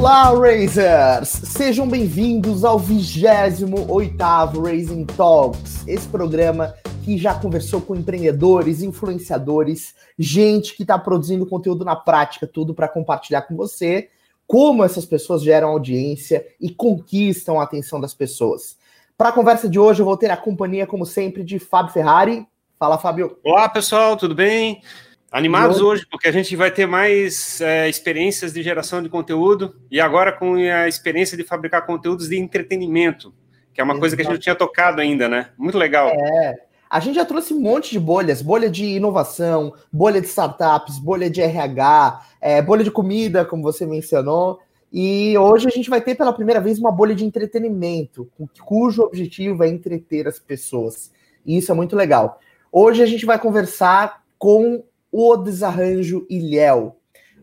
Olá, Razers! Sejam bem-vindos ao 28º Raising Talks, esse programa que já conversou com empreendedores, influenciadores, gente que está produzindo conteúdo na prática, tudo para compartilhar com você como essas pessoas geram audiência e conquistam a atenção das pessoas. Para a conversa de hoje, eu vou ter a companhia, como sempre, de Fábio Ferrari. Fala, Fábio. Olá, pessoal, tudo bem? Animados hoje, porque a gente vai ter mais é, experiências de geração de conteúdo e agora com a experiência de fabricar conteúdos de entretenimento, que é uma Exato. coisa que a gente não tinha tocado ainda, né? Muito legal. É. A gente já trouxe um monte de bolhas, bolha de inovação, bolha de startups, bolha de RH, é, bolha de comida, como você mencionou. E hoje a gente vai ter pela primeira vez uma bolha de entretenimento, cujo objetivo é entreter as pessoas. E isso é muito legal. Hoje a gente vai conversar com o Desarranjo Ilhéu,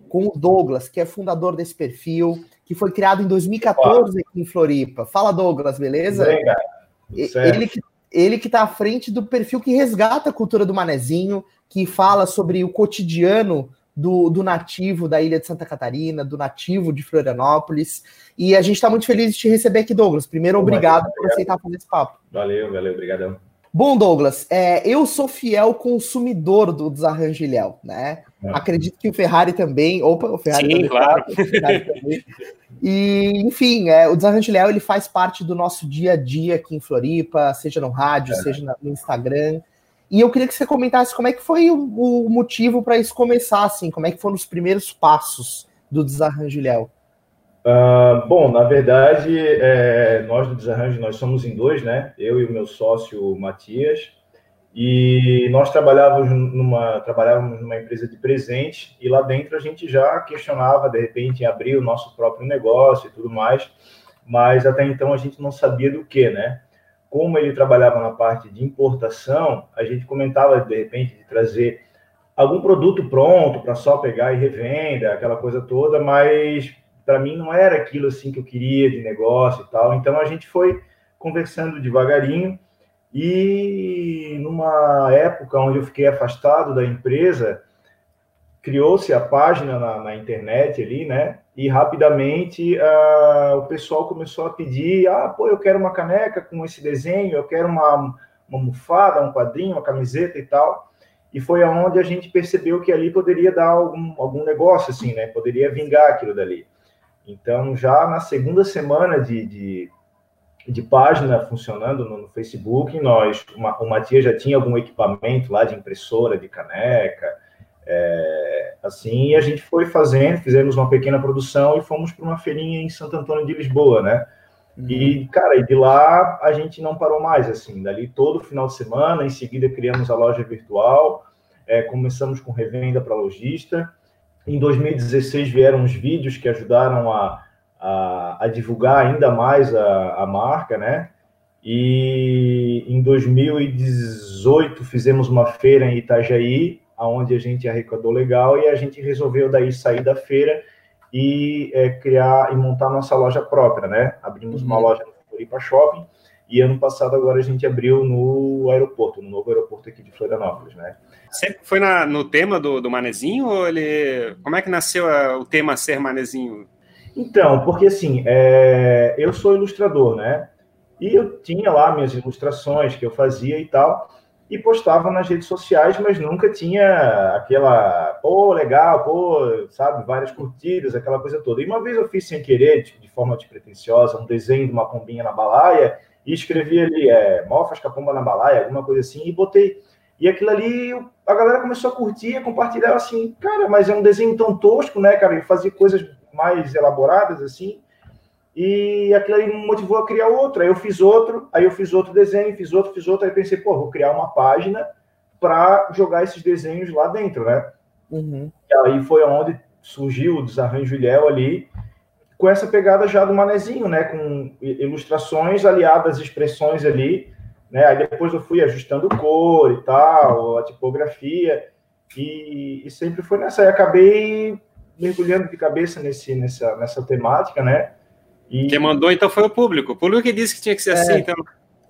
com o Douglas, que é fundador desse perfil, que foi criado em 2014 aqui em Floripa. Fala, Douglas, beleza? Bem, ele que ele que está à frente do perfil que resgata a cultura do manezinho, que fala sobre o cotidiano do, do, nativo da ilha de Santa Catarina, do nativo de Florianópolis. E a gente está muito feliz de te receber aqui, Douglas. Primeiro, obrigado por aceitar fazer esse papo. Valeu, valeu, obrigadão. Bom, Douglas, é, eu sou fiel consumidor do Desarranjo Ilhéu, né? É. Acredito que o Ferrari também. Opa, o Ferrari Sim, também. Claro. Ferrari E, enfim, é, o Desarranjo Ilhéu ele faz parte do nosso dia a dia aqui em Floripa, seja no rádio, é. seja no Instagram. E eu queria que você comentasse como é que foi o, o motivo para isso começar, assim, como é que foram os primeiros passos do Desarranjo Ilhéu. Uh, bom, na verdade, é, nós do Desarranjo, nós somos em dois, né? Eu e o meu sócio Matias. E nós trabalhávamos numa, trabalhávamos numa empresa de presente e lá dentro a gente já questionava, de repente, em abrir o nosso próprio negócio e tudo mais, mas até então a gente não sabia do que, né? Como ele trabalhava na parte de importação, a gente comentava, de repente, de trazer algum produto pronto para só pegar e revenda, aquela coisa toda, mas para mim não era aquilo assim que eu queria de negócio e tal. Então a gente foi conversando devagarinho e numa época onde eu fiquei afastado da empresa, criou-se a página na, na, internet ali, né? E rapidamente uh, o pessoal começou a pedir: ah, pô, eu quero uma caneca com esse desenho, eu quero uma, uma almofada, um quadrinho, uma camiseta e tal. E foi aonde a gente percebeu que ali poderia dar algum, algum negócio, assim, né? Poderia vingar aquilo dali. Então, já na segunda semana de, de, de página funcionando no, no, Facebook, nós, uma, o Matias já tinha algum equipamento lá de impressora, de caneca, é, assim, e a gente foi fazendo, fizemos uma pequena produção e fomos para uma feirinha em Santo Antônio de Lisboa, né? Uhum. E, cara, e de lá a gente não parou mais, assim, dali todo final de semana, em seguida criamos a loja virtual, é, começamos com revenda para lojista, em 2016 vieram os vídeos que ajudaram a, a, a divulgar ainda mais a, a marca, né? E em 2018 fizemos uma feira em Itajaí, onde a gente arrecadou legal e a gente resolveu daí sair da feira e é, criar e montar nossa loja própria, né? Abrimos uhum. uma loja no Floripa Shopping e ano passado agora a gente abriu no aeroporto, no novo aeroporto aqui de Florianópolis, né? Sempre foi na, no tema do, do Manezinho ou ele... Como é que nasceu a, o tema ser Manezinho? Então, porque assim, é, eu sou ilustrador, né? E eu tinha lá minhas ilustrações que eu fazia e tal, e postava nas redes sociais, mas nunca tinha aquela, pô, legal, pô, sabe, várias curtidas, aquela coisa toda. E uma vez eu fiz sem querer, de, forma despretensiosa, um desenho de uma pombinha na balaia, e escrevi ali, é, mofas com a pomba na balaia, alguma coisa assim, e botei. E aquilo ali, a galera começou a curtir, a compartilhar assim, cara, mas é um desenho tão tosco, né, cara? E fazia coisas mais elaboradas, assim. E aquilo ali me motivou a criar outro. Aí eu fiz outro, aí eu fiz outro desenho, fiz outro, fiz outro. Aí pensei, pô, vou criar uma página para jogar esses desenhos lá dentro, né? Uhum. E aí foi onde surgiu o Desarranjo Ilhéu ali, com essa pegada já do manezinho, né? Com ilustrações aliadas expressões ali, né? Aí depois eu fui ajustando cor e tal, a tipografia, e, e sempre foi nessa. Aí acabei mergulhando de cabeça nesse, nessa, nessa temática, né? E... Quem mandou então foi o público. O público que disse que tinha que ser é, assim, então.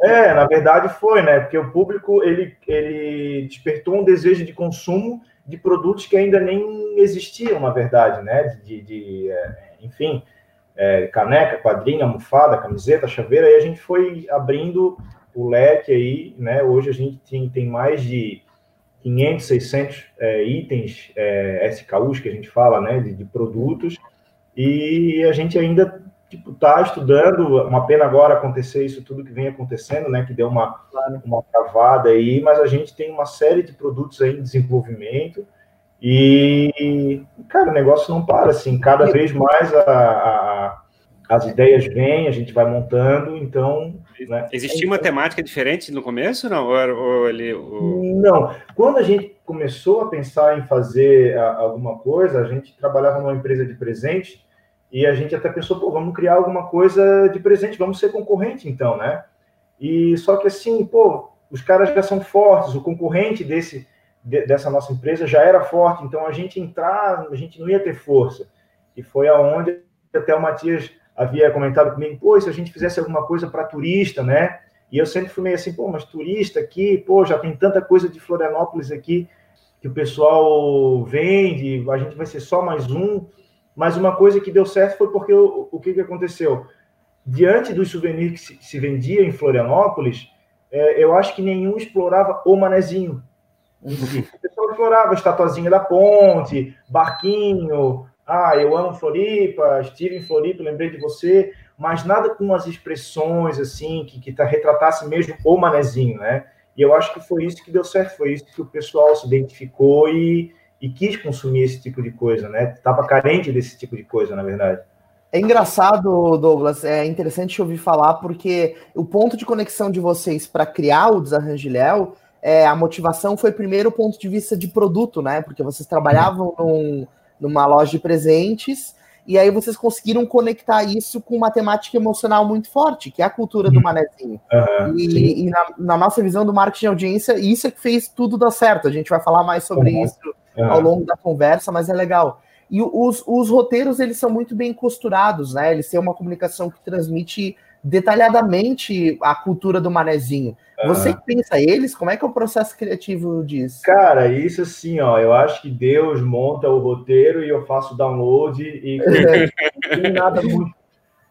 É, na verdade foi, né? Porque o público ele, ele despertou um desejo de consumo de produtos que ainda nem existiam, na verdade, né? De, de, de é, enfim, é, caneca, quadrinha, almofada, camiseta, chaveira, e a gente foi abrindo o leque aí, né? Hoje a gente tem, tem mais de 500, 600 é, itens é, SKUs que a gente fala, né? De, de produtos, e a gente ainda tipo, tá estudando, uma pena agora acontecer isso tudo que vem acontecendo, né, que deu uma, uma travada aí, mas a gente tem uma série de produtos aí em desenvolvimento. E, cara, o negócio não para, assim, cada vez mais a, a, as ideias vêm, a gente vai montando, então... Né, Existia uma temática diferente no começo, não? Ou, ou ele, ou... Não, quando a gente começou a pensar em fazer a, alguma coisa, a gente trabalhava numa empresa de presente e a gente até pensou, pô, vamos criar alguma coisa de presente, vamos ser concorrente então, né? E só que assim, pô, os caras já são fortes, o concorrente desse de, dessa nossa empresa já era forte, então a gente entrar, a gente não ia ter força. E foi aonde até o Matias havia comentado comigo, pô, se a gente fizesse alguma coisa para turista, né? E eu sempre fui meio assim, pô, mas turista aqui, pô, já tem tanta coisa de Florianópolis aqui que o pessoal vende, a gente vai ser só mais um. Mas uma coisa que deu certo foi porque o, o que, que aconteceu? Diante dos souvenirs que se, se vendia em Florianópolis, é, eu acho que nenhum explorava o manezinho. O pessoal explorava a estatuazinha da ponte, barquinho, ah, eu amo Floripa, estive em Floripa, lembrei de você, mas nada com as expressões assim, que, que tá, retratasse mesmo o manezinho, né? E eu acho que foi isso que deu certo, foi isso que o pessoal se identificou e, e quis consumir esse tipo de coisa, né? Estava carente desse tipo de coisa, na verdade. É engraçado, Douglas, é interessante ouvir falar, porque o ponto de conexão de vocês para criar o Desarrange Léo, é, a motivação foi primeiro o ponto de vista de produto, né? Porque vocês trabalhavam num, numa loja de presentes e aí vocês conseguiram conectar isso com uma temática emocional muito forte, que é a cultura do manezinho. Uhum, e, e na, na, nossa visão do marketing de audiência, isso é que fez tudo dar certo. A gente vai falar mais sobre uhum. isso uhum. ao longo da conversa, mas é legal. E os, os roteiros, eles são muito bem costurados, né? Eles têm uma comunicação que transmite detalhadamente a cultura do manezinho. Uhum. Você pensa eles? Como é que é o processo criativo disso? Cara, isso assim, ó, eu acho que Deus monta o roteiro e eu faço download e não nada muito.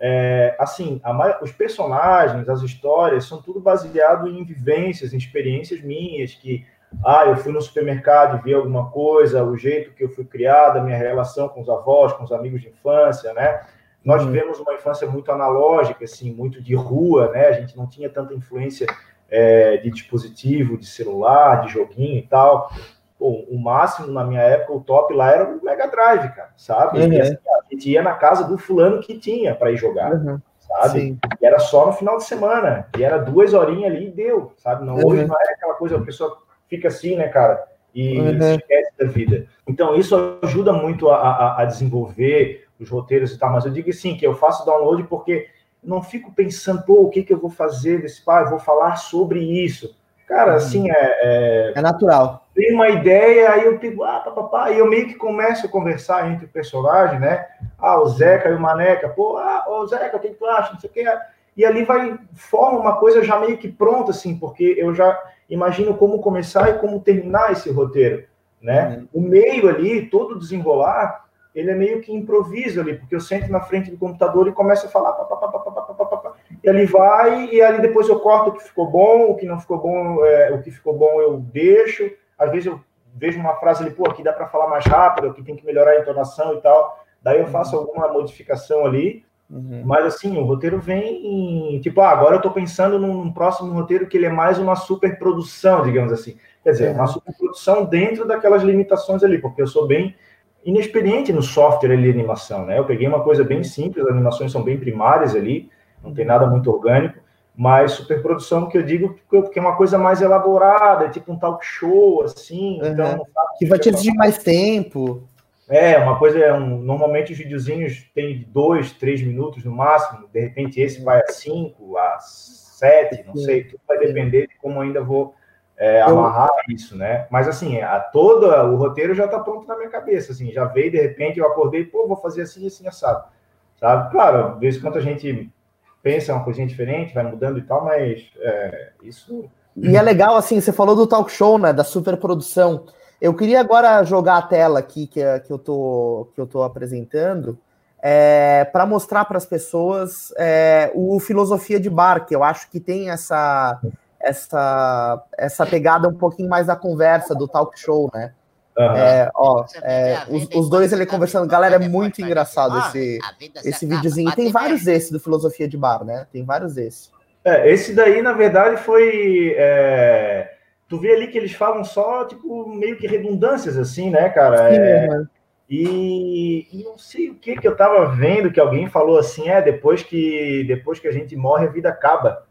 É, assim, a, os personagens, as histórias, são tudo baseado em vivências, em experiências minhas que ah, eu fui no supermercado e vi alguma coisa, o jeito que eu fui criada, minha relação com os avós, com os amigos de infância, né? Nós uhum. tivemos uma infância muito analógica, assim, muito de rua, né? A gente não tinha tanta influência é, de dispositivo, de celular, de joguinho e tal. O máximo na minha época, o top lá era o Mega Drive, cara, sabe? Uhum. Assim, a gente ia na casa do fulano que tinha para ir jogar. Uhum sabe? Sim. E era só no final de semana, e era duas horinhas ali e deu, sabe? Não, uhum. Hoje não é aquela coisa, a pessoa fica assim, né, cara? E uhum. se esquece da vida. Então, isso ajuda muito a, a, a, desenvolver os roteiros e tal, mas eu digo sim, que eu faço download porque não fico pensando, pô, o que, que eu vou fazer desse pai, vou falar sobre isso. Cara, uhum. assim, é, é, é. natural. Tem uma ideia, aí eu digo, ah, papapá, e eu meio que começo a conversar entre o personagem, né? Ah, o Zeca e o Maneca, pô, ah, ô Zeca, o que, tu acha? Não sei o que. E ali vai, forma uma coisa já meio que pronta, assim, porque eu já imagino como começar e como terminar esse roteiro, né? Uhum. O meio ali, todo desenrolar, ele é meio que improviso ali, porque eu sento na frente do computador e começo a falar, pá, pá, pá, e ali vai, e ali depois eu corto o que ficou bom, o que não ficou bom, é, o que ficou bom eu deixo, às vezes eu vejo uma frase ali, pô, aqui dá para falar mais rápido, aqui tem que melhorar a entonação e tal, daí eu faço alguma modificação ali, Uhum. Mas assim, o roteiro vem. Tipo, ah, agora eu estou pensando num próximo roteiro que ele é mais uma superprodução, digamos assim. Quer dizer, uma superprodução dentro daquelas limitações ali, porque eu sou bem inexperiente no software ali de animação, né? Eu peguei uma coisa bem simples, as animações são bem primárias ali, não tem nada muito orgânico, mas superprodução que eu digo que é uma coisa mais elaborada, é tipo um talk show, assim. Uhum. Então, que vai te exigir mais tempo. É, uma coisa é um. Normalmente os videozinhos têm dois, três minutos no máximo. De repente esse vai a cinco, a sete, não sei. Tudo vai depender de como ainda vou é, amarrar isso, né? Mas assim, a toda o roteiro já está pronto na minha cabeça. Assim, já veio de repente eu acordei, pô, vou fazer assim, assim assado, sabe? Claro, de vez em quando a gente pensa uma coisinha diferente, vai mudando e tal, mas é, isso. E é legal assim, você falou do talk show, né? Da superprodução. Eu queria agora jogar a tela aqui que, que, eu, tô, que eu tô apresentando. é, para mostrar para as pessoas é, o filosofia de bar, que eu acho que tem essa, essa, essa pegada um pouquinho mais da conversa, do talk show, né? Uhum. É, ó, é, os, os, dois ali conversando, galera, é muito engraçado esse, esse videozinho. tem vários desses do Filosofia de Bar, né? Tem vários desses. É, esse daí, na verdade, foi. É... Tu vê ali que eles falam só, tipo, meio que redundâncias, assim, né, cara? É... E, e, não sei o que que eu tava vendo que alguém falou assim, é, depois que, depois que a gente morre, a vida acaba,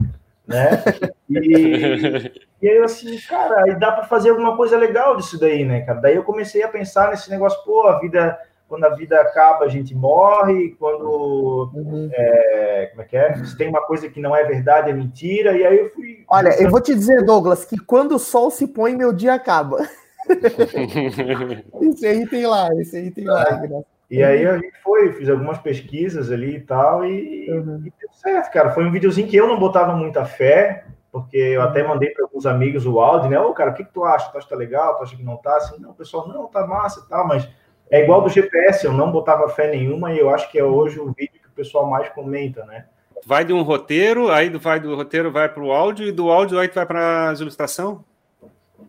né? E, e aí eu assim, cara, aí dá para fazer alguma coisa legal disso daí, né, cara? Daí eu comecei a pensar nesse negócio, pô, a vida quando a vida acaba, a gente morre, quando. Uhum. É, como é que é? Se tem uma coisa que não é verdade, é mentira, e aí eu fui. Olha, eu vou te dizer, Douglas, que quando o sol se põe, meu dia acaba. esse aí tem lá, esse aí tem lá. É. E aí a gente foi, fiz algumas pesquisas ali e tal, e, uhum. e deu certo, cara. Foi um videozinho que eu não botava muita fé, porque eu até uhum. mandei para alguns amigos o áudio, né? Ô, cara, o que, que tu acha? Tu acha que tá legal? Tu acha que não tá? Assim, não, o pessoal, não, tá massa e tal, mas é igual do GPS, eu não botava fé nenhuma e eu acho que é hoje o vídeo que o pessoal mais comenta, né? Vai de um roteiro, aí vai do roteiro vai para o áudio e do áudio aí tu vai para as ilustração?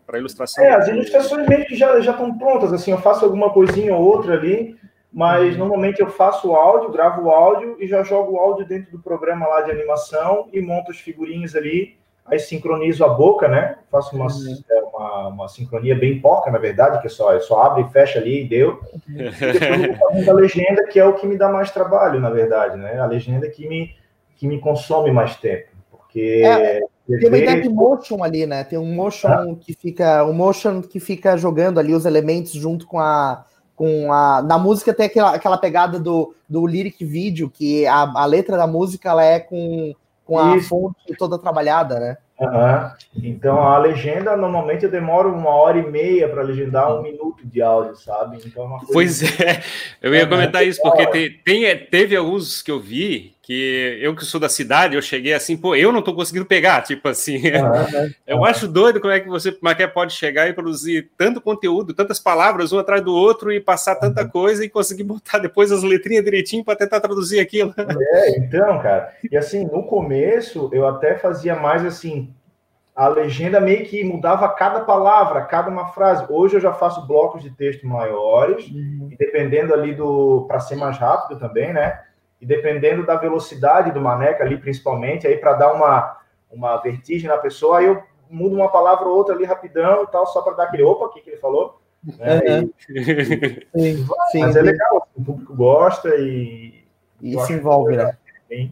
Para ilustração? É, as ilustrações meio que já já estão prontas, assim, eu faço alguma coisinha ou outra ali, mas uhum. normalmente eu faço o áudio, gravo o áudio e já jogo o áudio dentro do programa lá de animação e monto as figurinhas ali aí sincronizo a boca, né? Faço uma, uhum. É, uma, uma, sincronia bem porca, na verdade, que só, só abre e fecha ali e deu. E depois eu a legenda, que é o que me dá mais trabalho, na verdade, né? A legenda que me, que me consome mais tempo. Porque. É, tem uma ideia de motion ali, né? Tem um motion ah. que fica. Um motion que fica jogando ali os elementos junto com a. Com a, na música tem aquela, aquela pegada do, do lyric vídeo, que a, a letra da música ela é com com a Isso. fonte toda trabalhada, né? Uhum. Então a legenda normalmente eu demoro uma hora e meia para legendar um minuto de áudio, sabe? Então é Pois é, eu ia é, comentar isso, porque tem, tem, teve alguns que eu vi que eu que sou da cidade, eu cheguei assim, pô, eu não tô conseguindo pegar, tipo assim. Uhum, eu acho doido como é que você como é que pode chegar e produzir tanto conteúdo, tantas palavras um atrás do outro e passar tanta uhum. coisa e conseguir botar depois as letrinhas direitinho para tentar traduzir aquilo. É, então, cara. E assim, no começo eu até fazia mais assim, a legenda meio que mudava cada palavra, cada uma frase. Hoje eu já faço blocos de texto maiores, uhum. e dependendo ali do para ser mais rápido também, né? E dependendo da velocidade do maneca ali, principalmente, aí para dar uma, uma vertigem na pessoa, aí eu mudo uma palavra ou outra ali rapidão e tal, só para dar aquele opa, o que, ele falou? Né? Uhum. E, sim, sim, mas é legal, o público gosta e. E se envolve, né? E,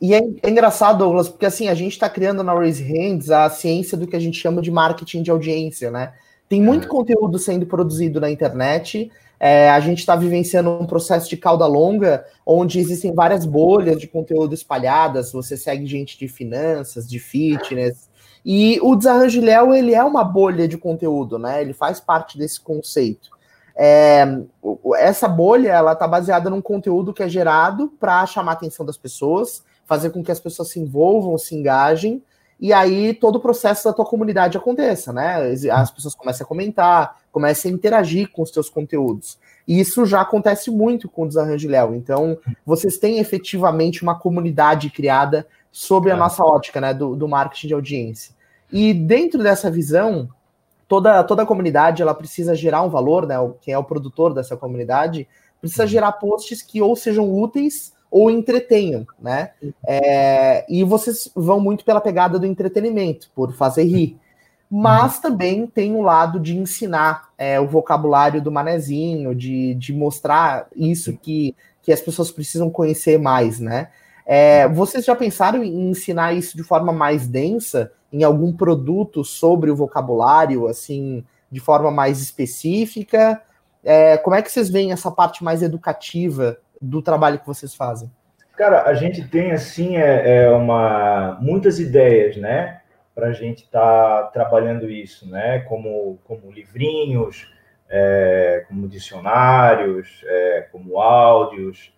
e é, é, engraçado, Douglas, porque assim, a gente está criando na Raise Hands a ciência do que a gente chama de marketing de audiência, né? Tem muito é. conteúdo sendo produzido na internet é, a gente está vivenciando um processo de cauda longa, onde existem várias bolhas de conteúdo espalhadas. Você segue gente de finanças, de fitness. E o Desarranjo Léo, ele é uma bolha de conteúdo, né? Ele faz parte desse conceito. É, essa bolha, ela está baseada num conteúdo que é gerado para chamar a atenção das pessoas, fazer com que as pessoas se envolvam, se engajem, e aí todo o processo da tua comunidade aconteça, né? As pessoas começam a comentar, começam a interagir com os teus conteúdos. E isso já acontece muito com o Desarranjo Léo. Então, vocês têm efetivamente uma comunidade criada sobre a é. nossa ótica, né, do, do marketing de audiência. E dentro dessa visão, toda, toda a comunidade ela precisa gerar um valor, né? Quem é o produtor dessa comunidade precisa uhum. gerar posts que ou sejam úteis ou entretenham, né? É, e vocês vão muito pela pegada do entretenimento, por fazer rir. Mas também tem o lado de ensinar é, o vocabulário do manezinho, de, de mostrar isso que, que as pessoas precisam conhecer mais, né? É, vocês já pensaram em ensinar isso de forma mais densa, em algum produto sobre o vocabulário, assim, de forma mais específica? É, como é que vocês veem essa parte mais educativa do trabalho que vocês fazem? Cara, a gente tem assim é, é uma muitas ideias, né, para a gente estar tá trabalhando isso, né, como como livrinhos, é, como dicionários, é, como áudios,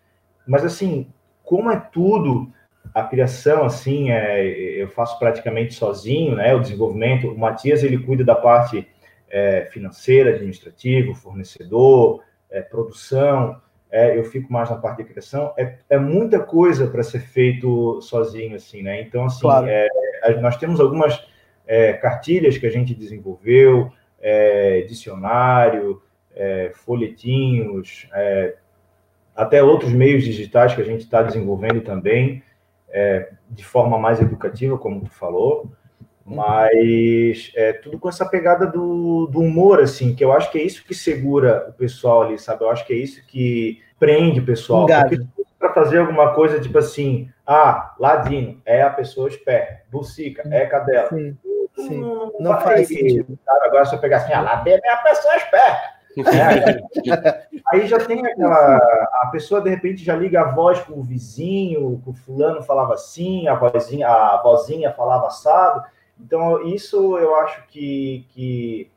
mas assim, como é tudo a criação assim, é, eu faço praticamente sozinho, né, o desenvolvimento. O Matias ele cuida da parte é, financeira, administrativa, fornecedor, é, produção é, eu fico mais na parte de criação, é, é muita coisa para ser feito sozinho, assim, né? Então, assim, claro. é, nós temos algumas é, cartilhas que a gente desenvolveu, é, dicionário, é, folhetinhos, até outros meios digitais que a gente está desenvolvendo também, de forma mais educativa, como tu falou, mas é tudo com essa pegada do, do humor, assim, que eu acho que é isso que segura o pessoal ali, sabe? Eu acho que é isso que prende o pessoal. para fazer alguma coisa tipo assim, ah, Ladino é a pessoa esperta, Bucica é cadela. Sim, sim. Não, não, não faz sentido. Agora se eu pegar assim, ah, Ladino é a pessoa esperta. É, aí já tem aquela. A pessoa de repente já liga a voz com o vizinho, com o fulano falava assim, a vozinha, a vozinha falava assado. Então, isso eu acho que, que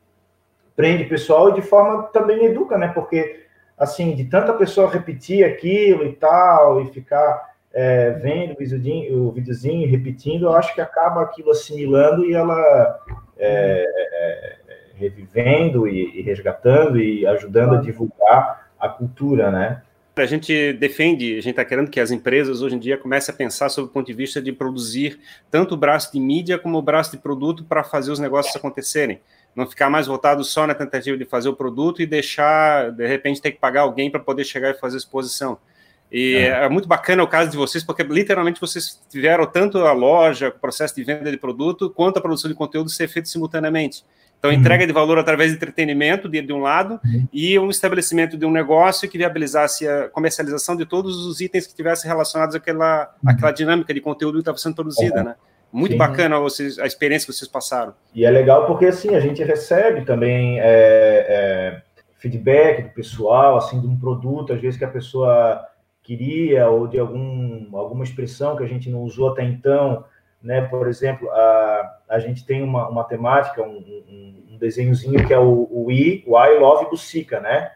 prende o pessoal e de forma também educa, né? Porque, assim, de tanta pessoa repetir aquilo e tal, e ficar é, vendo o videozinho, o videozinho repetindo, eu acho que acaba aquilo assimilando e ela é, é, revivendo e, e resgatando e ajudando a divulgar a cultura, né? A gente defende, a gente está querendo que as empresas hoje em dia comecem a pensar sobre o ponto de vista de produzir tanto o braço de mídia como o braço de produto para fazer os negócios acontecerem. Não ficar mais voltado só na tentativa de fazer o produto e deixar, de repente, ter que pagar alguém para poder chegar e fazer a exposição. E é. é. muito bacana o caso de vocês, porque literalmente vocês tiveram tanto a loja, o processo de venda de produto, quanto a produção de conteúdo ser feito simultaneamente. Então, entrega de valor através de entretenimento, de, de um lado, uhum. e um estabelecimento de um negócio que viabilizasse a comercialização de todos os itens que tivessem relacionados àquela, uhum. àquela dinâmica de conteúdo que estava sendo produzida, uhum. né? Muito Sim. bacana vocês, a experiência que vocês passaram. E é legal porque, assim, a gente recebe também é, é, feedback do pessoal, assim, de um produto, às vezes que a pessoa queria, ou de algum, alguma expressão que a gente não usou até então, né? Por exemplo, a, a gente tem uma, uma temática, um, um, um desenhozinho que é o, o I, o I Love Bucica, né?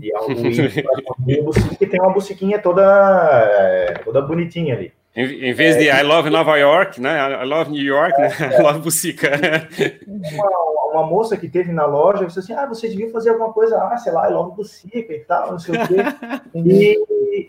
E é o I Bucica, que tem uma buciquinha toda, é, toda bonitinha ali. Em, em vez é, de I love Nova York, né? I love New York, né? é, né? I love Bucica. Uma, uma, moça que teve na loja disse assim: Ah, você devia fazer alguma coisa, ah, sei lá, I love Bucica e tal, não sei o quê. e,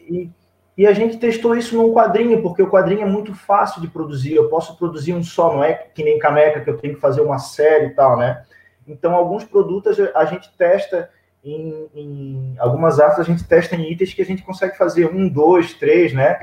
e e a gente testou isso num quadrinho, porque o quadrinho é muito fácil de produzir. Eu posso produzir um só, não é que nem caneca que eu tenho que fazer uma série e tal, né? Então, alguns produtos a gente testa em, em algumas artes, a gente testa em itens que a gente consegue fazer um, dois, três, né?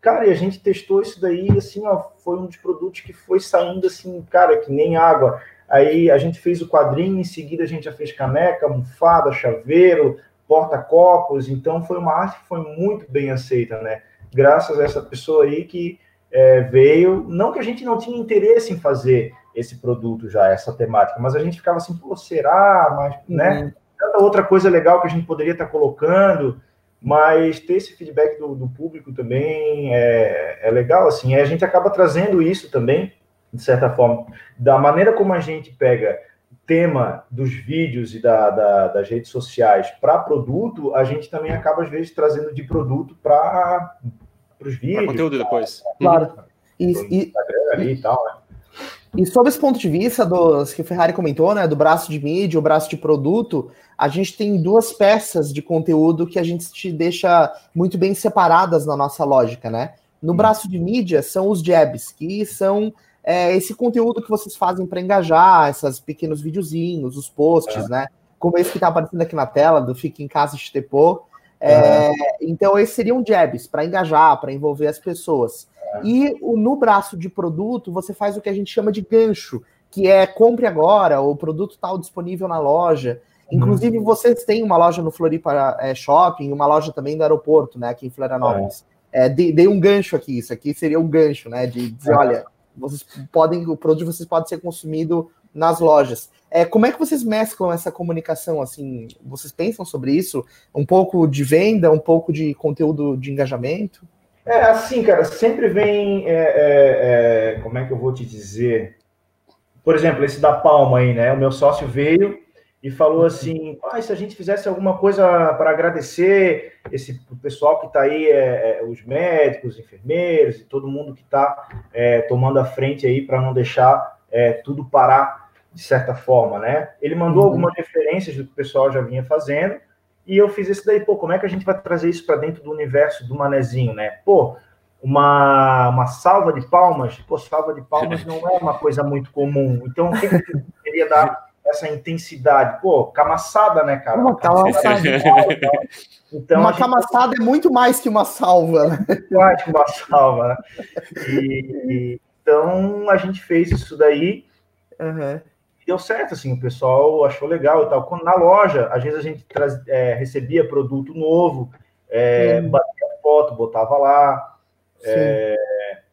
Cara, e a gente testou isso daí, assim, ó, foi um dos produtos que foi saindo assim, cara, que nem água. Aí a gente fez o quadrinho, em seguida a gente já fez caneca, almofada, chaveiro, porta-copos, então foi uma arte que foi muito bem aceita, né? Graças a essa pessoa aí que é, veio, não que a gente não tinha interesse em fazer esse produto já, essa temática, mas a gente ficava assim, pô, será? Mas, né? uhum. né? Tanta outra coisa legal que a gente poderia estar colocando, mas ter esse feedback do, do público também é, é legal, assim, a gente acaba trazendo isso também, de certa forma, da maneira como a gente pega tema dos vídeos e da, da, das redes sociais para produto, a gente também acaba, às vezes, trazendo de produto para os vídeos. Pra conteúdo pra, depois. Claro. E, e, e, tal, né? E sob esse ponto de vista dos que o Ferrari comentou, né, do braço de mídia, o braço de produto, a gente tem duas peças de conteúdo que a gente te deixa muito bem separadas na nossa lógica, né? No braço de mídia são os jabs, que são é, esse conteúdo que vocês fazem para engajar, esses pequenos videozinhos, os posts, é. né? Como esse que está aparecendo aqui na tela, do Fique em Casa Estepô. É, então, esses seriam jabs para engajar, para envolver as pessoas. É. E o, no braço de produto, você faz o que a gente chama de gancho, que é compre agora, o produto está disponível na loja. Inclusive, vocês têm uma loja no Floripa é, Shopping, uma loja também do aeroporto, né, aqui em Florianópolis. É, dei, dei, um gancho aqui, isso aqui seria um gancho, né, de dizer, olha, vocês podem, o produto de vocês pode ser consumido nas lojas. É, como é que vocês mesclam essa comunicação? Assim, vocês pensam sobre isso? Um pouco de venda, um pouco de conteúdo de engajamento? É assim, cara, sempre vem. É, é, é, como é que eu vou te dizer? Por exemplo, esse da Palma aí, né? O meu sócio veio e falou assim: ah, se a gente fizesse alguma coisa para agradecer esse pessoal que está aí, é, é, os médicos, os enfermeiros e todo mundo que está é, tomando a frente aí para não deixar é, tudo parar de certa forma, né? Ele mandou uhum. algumas referências do que o pessoal já vinha fazendo E eu fiz esse daí, pô, como é que a gente vai trazer isso para dentro do universo do manezinho, né? Pô, uma, uma salva de palmas, pô, salva de palmas não é uma coisa muito comum. Então, o que eu queria dar essa intensidade? Pô, camaçada, né, cara? Uma camaçada. Então, uma camaçada é muito mais que uma salva. Né? Muito mais que uma salva, né? E, e, então, a gente fez isso daí. Uhum. Deu certo, assim, o pessoal achou legal e tal. Quando na loja, às vezes a gente traz, é, recebia produto novo, é, uhum. batia foto, botava lá. É,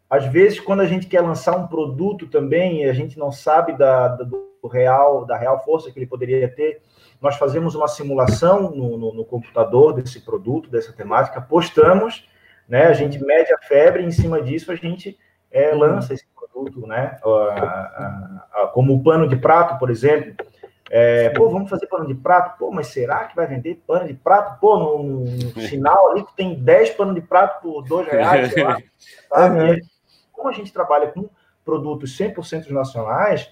às vezes, quando a gente quer lançar um produto também, e a gente não sabe da, da, do real, da real força que ele poderia ter, nós fazemos uma simulação no, no, no computador desse produto, dessa temática, postamos, né? A gente mede a febre, e em cima disso a gente é, lança esse produto, né? Como o pano de prato, por exemplo. É, pô, vamos fazer pano de prato? Pô, mas será que vai vender pano de prato? Pô, no, no sinal ali que tem 10 pano de prato por 2 reais, sei lá. Sabe? Como a gente trabalha com produtos 100% nacionais,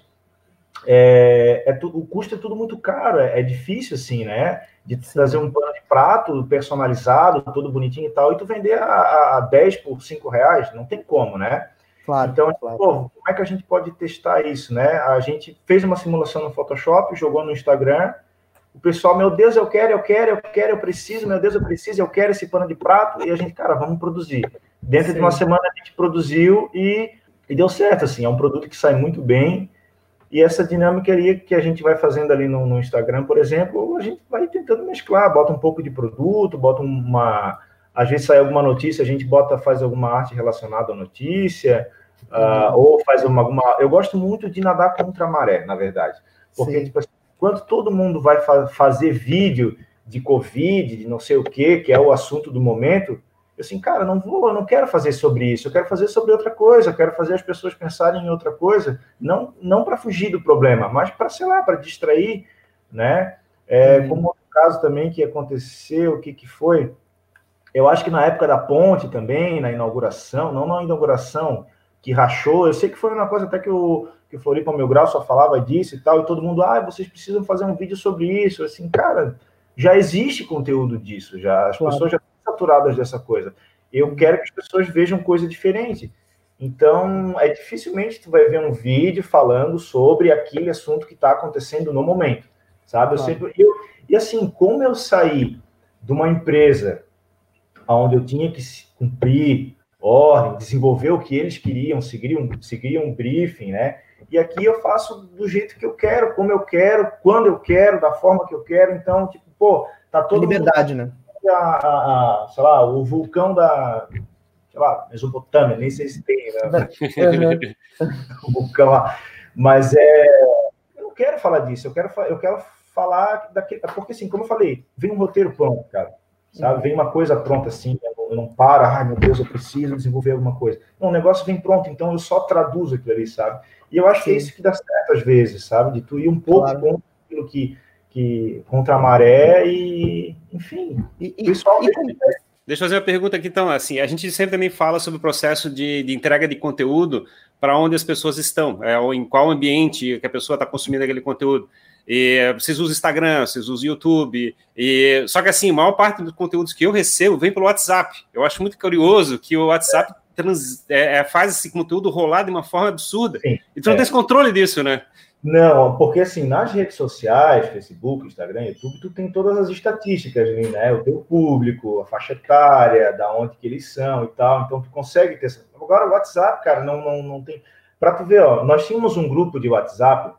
é, é tudo, o custo é tudo muito caro, é, é, difícil, assim, né? De trazer um pano de prato personalizado, todo bonitinho e tal, e tu vender a, a 10 por 5 reais, não tem como, né? Claro, então, claro. Pô, como é que a gente pode testar isso, né? A gente fez uma simulação no Photoshop, jogou no Instagram. O pessoal, meu Deus, eu quero, eu quero, eu quero, eu preciso, meu Deus, eu preciso, eu quero esse pano de prato. E a gente, cara, vamos produzir. Dentro Sim. de uma semana a gente produziu e, e, deu certo, assim. É um produto que sai muito bem. E essa dinâmica ali que a gente vai fazendo ali no, no Instagram, por exemplo, a gente vai tentando mesclar, bota um pouco de produto, bota uma às vezes sai alguma notícia, a gente bota, faz alguma arte relacionada à notícia, uh, ou faz uma, alguma. Eu gosto muito de nadar contra a maré, na verdade. Porque, tipo, assim, quando todo mundo vai fa fazer vídeo de Covid, de não sei o quê, que é o assunto do momento, eu assim, cara, não vou, eu não quero fazer sobre isso, eu quero fazer sobre outra coisa, eu quero fazer as pessoas pensarem em outra coisa, não, não para fugir do problema, mas para, sei lá, para distrair, né? É, uhum. Como outro caso também que aconteceu, o que, que foi? Eu acho que na época da ponte também, na inauguração, não na inauguração, que rachou, eu sei que foi uma coisa até que o, que o Floripa Meu Grau só falava disso e tal, e todo mundo, ah, vocês precisam fazer um vídeo sobre isso, assim, cara, já existe conteúdo disso, já as claro. pessoas já estão saturadas dessa coisa. Eu quero que as pessoas vejam coisa diferente. Então, é dificilmente tu vai ver um vídeo falando sobre aquele assunto que está acontecendo no momento, sabe? Eu claro. sempre, eu, e assim, como eu saí de uma empresa onde eu tinha que cumprir ordem, desenvolver o que eles queriam, seguir um, seguir um briefing, né? E aqui eu faço do jeito que eu quero, como eu quero, quando eu quero, da forma que eu quero. Então, tipo, pô, tá todo liberdade, mundo... né? A, a, sei lá, o vulcão da, sei lá, Mesopotâmia, nem sei se tem, né? o vulcão lá. Mas é, eu não quero falar disso, eu quero, eu quero falar daquele, porque assim, como eu falei, vem um roteiro pronto, cara sabe? Vem uma coisa pronta assim, eu não para, ai meu Deus, eu preciso desenvolver alguma coisa. Não, o negócio vem pronto, então eu só traduzo aquilo ali, sabe? E eu acho Sim. que é isso que dá certo às vezes, sabe? De tu ir um pouco claro. contra aquilo que, que contra a maré e, enfim, e, e, pessoal. E, e, Deixa eu fazer uma pergunta aqui, então, assim, a gente sempre também fala sobre o processo de, de entrega de conteúdo para onde as pessoas estão, é, ou em qual ambiente que a pessoa está consumindo aquele conteúdo. E vocês usam Instagram, vocês usam YouTube. E, só que assim, a maior parte dos conteúdos que eu recebo vem pelo WhatsApp. Eu acho muito curioso que o WhatsApp trans, é, é faz esse conteúdo rolar de uma forma absurda. Sim, e tu não é. tem esse controle disso, né? Não, porque assim, nas redes sociais, Facebook, Instagram, YouTube, tu tem todas as estatísticas ali, né? O teu público, a faixa etária, da onde que eles são e tal. Então tu consegue ter essa. Agora o WhatsApp, cara, não, não, não tem. Para tu ver, ó, nós tínhamos um grupo de WhatsApp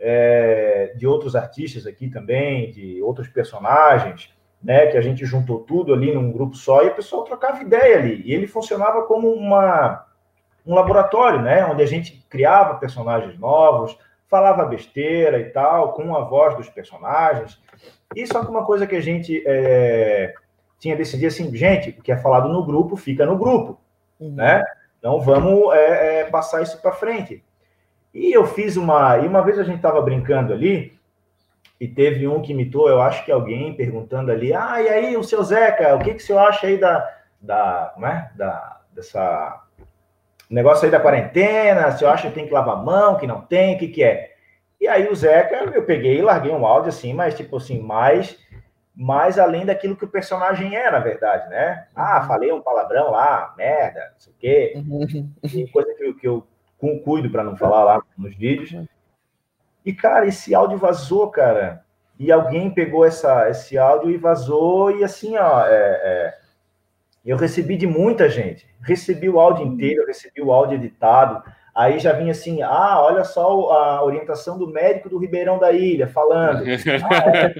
é, de outros artistas aqui também, de outros personagens, né, que a gente juntou tudo ali num grupo só e o pessoal trocava ideia ali. E ele funcionava como uma, um laboratório, né, onde a gente criava personagens novos, falava besteira e tal, com a voz dos personagens. E só que uma coisa que a gente é, tinha decidido assim, gente, o que é falado no grupo fica no grupo, uhum. né? Não vamos é, é, passar isso para frente. E eu fiz uma. E uma vez a gente estava brincando ali, e teve um que imitou, eu acho que alguém perguntando ali: ah, e aí, o seu Zeca, o que, que o senhor acha aí da. da como é? Da, dessa. Negócio aí da quarentena, se eu acha que tem que lavar a mão, que não tem, o que, que é? E aí o Zeca, eu peguei e larguei um áudio assim, mas tipo assim, mais mais além daquilo que o personagem é, na verdade, né? Ah, uhum. falei um palavrão lá, merda, não sei o quê. Uhum. Coisa que, que eu cuido para não falar lá nos vídeos. Uhum. E, cara, esse áudio vazou, cara. E alguém pegou essa, esse áudio e vazou, e assim, ó, é, é, eu recebi de muita gente. Recebi o áudio inteiro, recebi o áudio editado. Aí já vinha assim, ah, olha só a orientação do médico do Ribeirão da Ilha, falando. ah, é,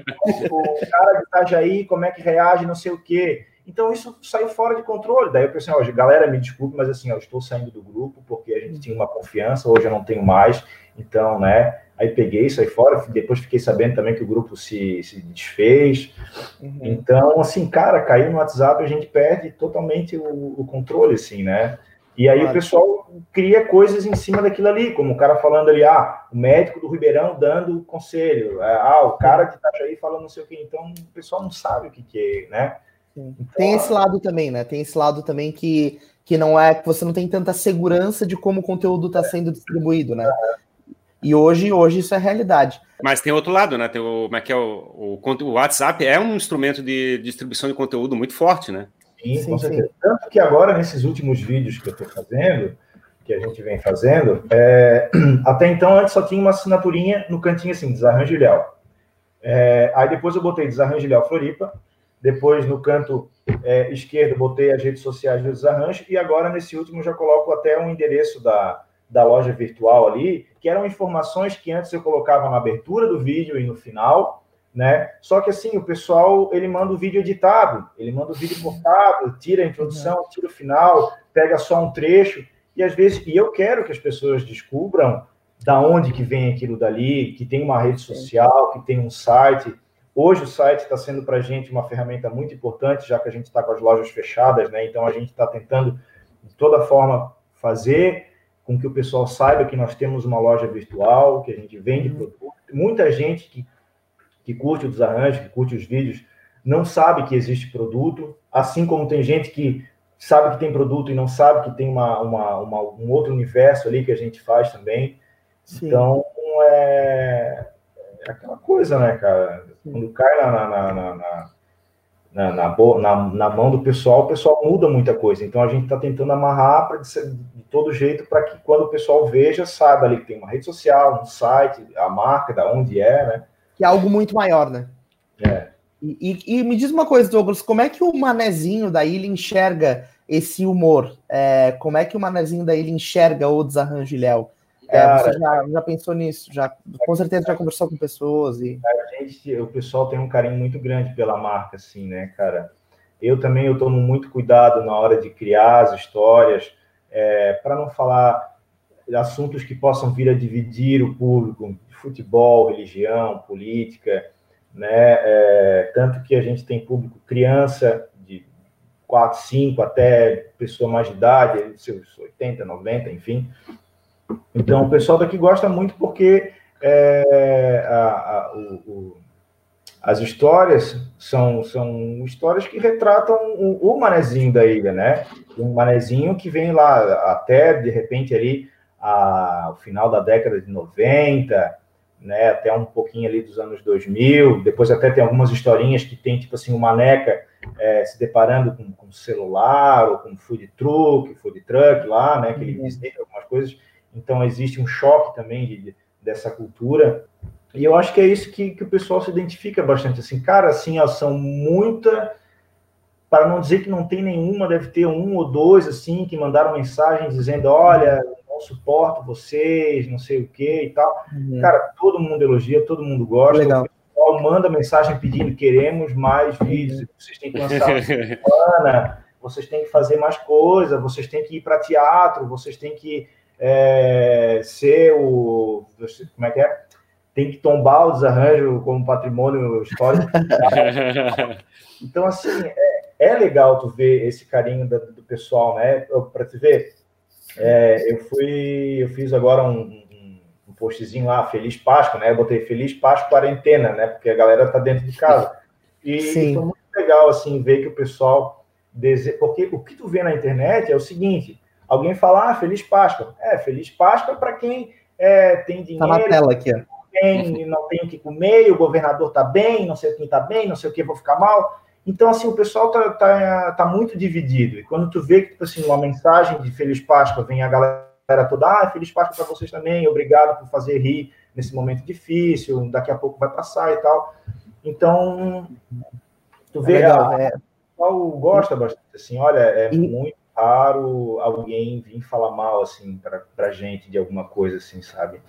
o cara de Itajaí, como é que reage, não sei o quê. Então isso saiu fora de controle. Daí eu pensei, ó, galera, me desculpe, mas assim, eu estou saindo do grupo porque a gente tinha uma confiança, hoje eu não tenho mais. Então, né, aí peguei, saí fora, depois fiquei sabendo também que o grupo se, se desfez. Uhum. Então, assim, cara, caiu no WhatsApp, a gente perde totalmente o, o controle, assim, né? E aí claro. o pessoal cria coisas em cima daquilo ali, como o cara falando ali, ah, o médico do Ribeirão dando conselho, é, ah, o cara de Itajaí falando não sei o que, então o pessoal não sabe o que, que é, né? Então, tem esse lado também, né? Tem esse lado também que, que não é que você não tem tanta segurança de como o conteúdo está sendo distribuído, né? E hoje, hoje isso é realidade. Mas tem outro lado, né? Tem o, como é que é o, o, o WhatsApp é um instrumento de distribuição de conteúdo muito forte, né? Sim, sim com certeza. Sim. Tanto que agora, nesses últimos vídeos que eu estou fazendo, que a gente vem fazendo, é... até então antes só tinha uma assinaturinha no cantinho assim, Desarranjo Ilhéu. É... Aí depois eu botei Desarranjo Ilhéu Floripa, depois no canto é, esquerdo botei as redes sociais do Desarranjo, e agora nesse último já coloco até um endereço da, da loja virtual ali, que eram informações que antes eu colocava na abertura do vídeo e no final, né? Só que assim, o pessoal, ele manda o vídeo editado, ele manda o vídeo cortado, tira a introdução, uhum. tira o final, pega só um trecho, e às vezes, e eu quero que as pessoas descubram da onde que vem aquilo dali, que tem uma rede social, que tem um site. Hoje o site está sendo para a gente uma ferramenta muito importante, já que a gente está com as lojas fechadas, né? Então a gente está tentando de toda forma fazer com que o pessoal saiba que nós temos uma loja virtual, que a gente vende uhum. produto. Muita gente que que curte o desarranjo, que curte os vídeos, não sabe que existe produto, assim como tem gente que sabe que tem produto e não sabe que tem uma, uma, uma um outro universo ali que a gente faz também. Sim. Então, é, é, aquela coisa, né, cara? Quando cai na, na, na, mão do pessoal, o pessoal muda muita coisa. Então a gente está tentando amarrar pra, de, de todo jeito para que quando o pessoal veja, saiba ali que tem uma rede social, um site, a marca, da onde é, né? que é algo muito maior, né? É. E, e, e, me diz uma coisa, Douglas, como é que o manezinho da ilha enxerga esse humor? É, como é que o manezinho da ilha enxerga o desarranjo Léo? É, você já, já, pensou nisso? Já, com certeza já conversou com pessoas e. A gente, o pessoal tem um carinho muito grande pela marca, assim, né, cara? Eu também eu tomo muito cuidado na hora de criar as histórias, é, para não falar assuntos que possam vir a dividir o público futebol, religião, política, né? É, tanto que a gente tem público criança de 4, 5 até pessoa mais de idade, seus 80, 90, enfim. Então, o pessoal daqui gosta muito porque é, a, a, o, o, as histórias são, são histórias que retratam o, o manezinho da ilha, né? Um manezinho que vem lá até, de repente, ali, ao final da década de 90, né, até um pouquinho ali dos anos 2000, depois até tem algumas historinhas que tem, tipo assim, uma maneca é, se deparando com, com celular, ou com food truck, food truck lá, né, que ele uhum. visita algumas coisas, então existe um choque também de, dessa cultura, e eu acho que é isso que, que o pessoal se identifica bastante, assim, cara, assim, ó, são muita, para não dizer que não tem nenhuma, deve ter um ou dois, assim, que mandaram mensagem dizendo, olha, suporto vocês, não sei o que e tal. Uhum. Cara, todo mundo elogia, todo mundo gosta. Legal. O pessoal manda mensagem pedindo, queremos mais uhum. vídeos, vocês têm que lançar semana, vocês têm que fazer mais coisa, vocês têm que ir para teatro, vocês têm que é, ser o. Como é que é? Tem que tombar o desarranjo como patrimônio histórico. então, assim, é, é, legal tu ver esse carinho do, do pessoal, né? Para te ver, é, eu fui, eu fiz agora um, um, um, postzinho lá, Feliz Páscoa, né? Eu botei Feliz Páscoa quarentena, né? Porque a galera tá dentro de casa. E, e foi muito legal, assim, ver que o pessoal... Dese... Porque o que tu vê na internet é o seguinte, alguém fala, ah, Feliz Páscoa. É, Feliz Páscoa para quem é, tem dinheiro... Tá na tela aqui, ó. bem, não tenho o que comer, o governador está bem, não sei quem está bem, não sei o que, vou ficar mal. Então, assim, o pessoal tá, tá, tá muito dividido. E quando tu vê que, tipo assim, uma mensagem de Feliz Páscoa vem a galera toda, ah, Feliz Páscoa para vocês também, obrigado por fazer rir nesse momento difícil, daqui a pouco vai passar e tal. Então, tu vê, é legal, a, é. o gosta bastante, assim, olha, é e... muito raro alguém vir falar mal, assim, pra, pra gente de alguma coisa, assim, sabe?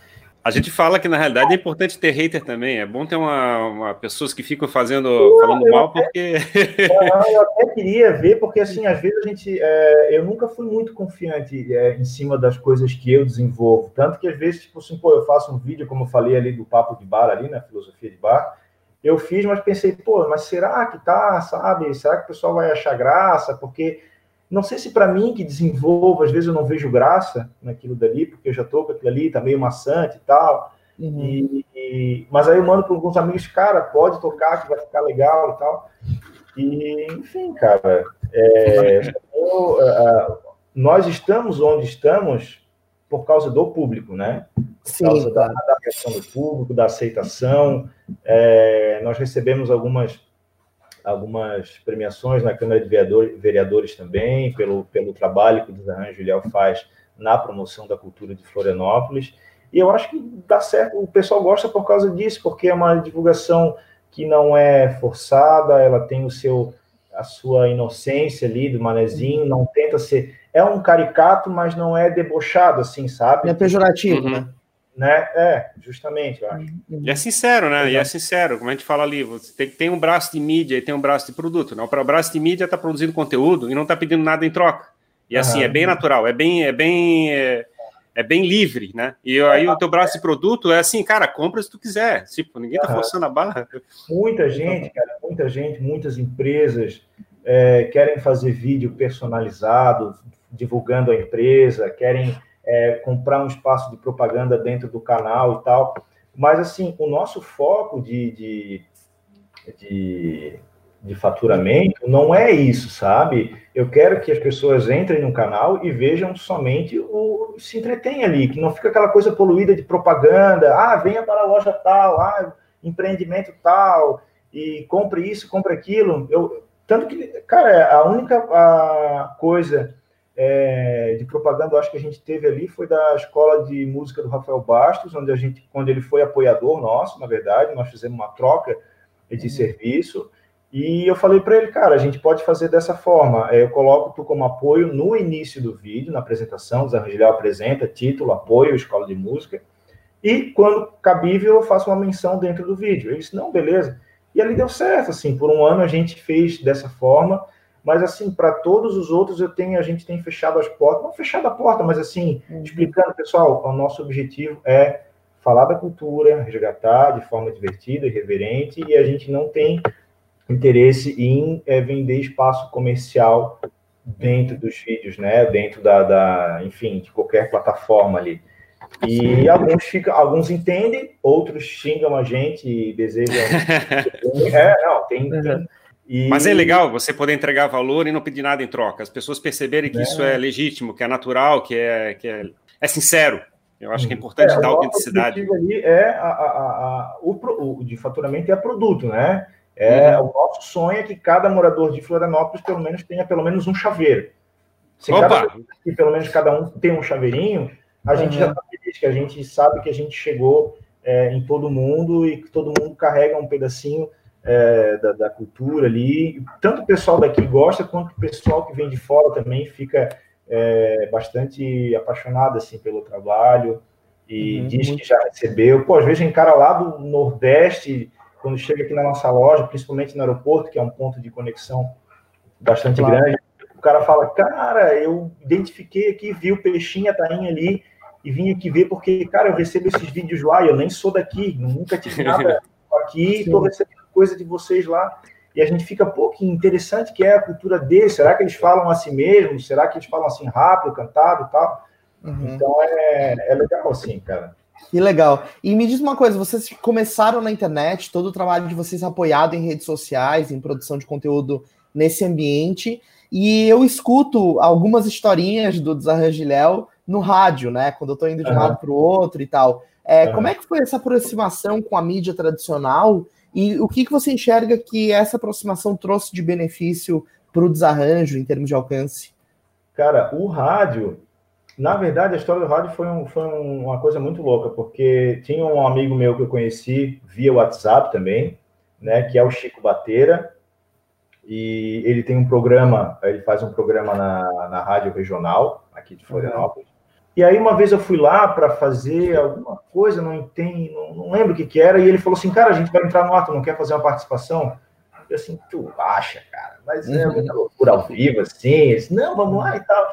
A gente fala que na realidade é importante ter hater também. É bom ter uma, uma pessoas que ficam fazendo falando mal até, porque eu até queria ver porque assim às vezes a gente é, eu nunca fui muito confiante é, em cima das coisas que eu desenvolvo tanto que às vezes tipo assim pô eu faço um vídeo como eu falei ali do papo de bar ali na né, filosofia de bar eu fiz mas pensei pô mas será que tá sabe será que o pessoal vai achar graça porque não sei se para mim que desenvolvo, às vezes eu não vejo graça naquilo dali, porque eu já estou com aquilo ali, tá meio maçante e tal. Uhum. E, e, mas aí eu mando para alguns amigos, cara, pode tocar que vai ficar legal e tal. E, enfim, cara, é, eu, uh, nós estamos onde estamos por causa do público, né? Por Sim, causa da, da questão do público, da aceitação. É, nós recebemos algumas algumas premiações na Câmara de Vereadores também, pelo, pelo trabalho que o Desarranjo Juliel faz na promoção da cultura de Florianópolis. E eu acho que dá certo, o pessoal gosta por causa disso, porque é uma divulgação que não é forçada, ela tem o seu a sua inocência ali do manezinho, não tenta ser. É um caricato, mas não é debochado, assim, sabe? Não é pejorativo, uhum. né? Né? É, justamente, eu acho. E é sincero, né? Exato. E é sincero, como a gente fala ali, você tem, tem um braço de mídia e tem um braço de produto. Né? O braço de mídia está produzindo conteúdo e não está pedindo nada em troca. E assim, uhum. é bem natural, é bem, é bem, é, é bem livre, né? E aí o teu braço de produto é assim, cara, compra se tu quiser. Tipo, ninguém tá forçando a barra. Muita gente, cara, muita gente, muitas empresas é, querem fazer vídeo personalizado, divulgando a empresa, querem é, comprar um espaço de propaganda dentro do canal e tal. Mas, assim, o nosso foco de, de, de, de faturamento não é isso, sabe? Eu quero que as pessoas entrem no canal e vejam somente o. se entretenham ali, que não fica aquela coisa poluída de propaganda. Ah, venha para a loja tal, ah, empreendimento tal, e compre isso, compre aquilo. Eu, tanto que, cara, a única a coisa é, de propaganda, acho que a gente teve ali foi da escola de música do Rafael Bastos, onde a gente, quando ele foi apoiador nosso, na verdade, nós fizemos uma troca de uhum. serviço. E eu falei para ele, cara, a gente pode fazer dessa forma. É, eu coloco tu como apoio no início do vídeo, na apresentação, o Zé Rangel apresenta, título, apoio, escola de música. E quando cabível, eu faço uma menção dentro do vídeo. Ele disse, não, beleza. E ali deu certo, assim, por um ano a gente fez dessa forma. Mas, assim, para todos os outros, eu tenho, a gente tem fechado as portas, não fechado a porta, mas, assim, uhum. explicando, pessoal, o nosso objetivo é falar da cultura, resgatar de forma divertida e reverente, e a gente não tem interesse em é, vender espaço comercial dentro dos vídeos, né? Dentro da, da, enfim, de qualquer plataforma ali. E alguns ficam, alguns entendem, outros xingam a gente e desejam. é, não, tem, tem uhum. E... Mas é legal você poder entregar valor e não pedir nada em troca. As pessoas perceberem que é. isso é legítimo, que é natural, que é, que é, é sincero. Eu acho que é importante é, dar autenticidade. Ali é a, a, a, o, o de faturamento é produto, né? É uhum. o nosso sonho é que cada morador de Florianópolis pelo menos tenha pelo menos um chaveiro. Se Opa! Cada, que pelo menos cada um tem um chaveirinho, a uhum. gente já está feliz, que a gente sabe que a gente chegou é, em todo mundo e que todo mundo carrega um pedacinho é, da, da, cultura ali. Tanto o pessoal daqui gosta, quanto o pessoal que vem de fora também fica é, bastante apaixonado assim, pelo trabalho e uhum, diz que já recebeu. Pô, às vezes em cara lá do Nordeste, quando chega aqui na nossa loja, principalmente no aeroporto, que é um ponto de conexão bastante claro. grande, o cara fala, cara, eu identifiquei aqui, vi o peixinho, a tainha ali, e vim aqui ver porque, cara, eu recebo esses vídeos lá, eu nem sou daqui, nunca tive nada aqui, estou recebendo coisa de vocês lá. E a gente fica, pô, que interessante que é a cultura deles. Será que eles falam assim mesmo? Será que eles falam assim rápido, cantado e tal? Uhum. Então é, é legal assim, cara. Que legal. E me diz uma coisa, vocês começaram na internet, todo o trabalho de vocês apoiado em redes sociais, em produção de conteúdo nesse ambiente, e eu escuto algumas historinhas do Desarranjo Léo no rádio, né? Quando eu tô indo de um uhum. lado para o outro e tal. É, uhum. Como é que foi essa aproximação com a mídia tradicional e o que, que você enxerga que essa aproximação trouxe de benefício para o desarranjo em termos de alcance? Cara, o rádio, na verdade, a história do rádio foi, um, foi uma coisa muito louca, porque tinha um amigo meu que eu conheci via WhatsApp também, né, que é o Chico Bateira, e ele tem um programa, ele faz um programa na, na rádio regional, aqui de Florianópolis, e aí uma vez eu fui lá para fazer alguma coisa, não entendo, não, não, lembro o que, que era, e ele falou assim, cara, a gente vai entrar no ar, tu não quer fazer uma participação? Eu assim, tu acha, cara, mas é uhum. muita loucura ao vivo, assim, disse, não, vamos lá e tal.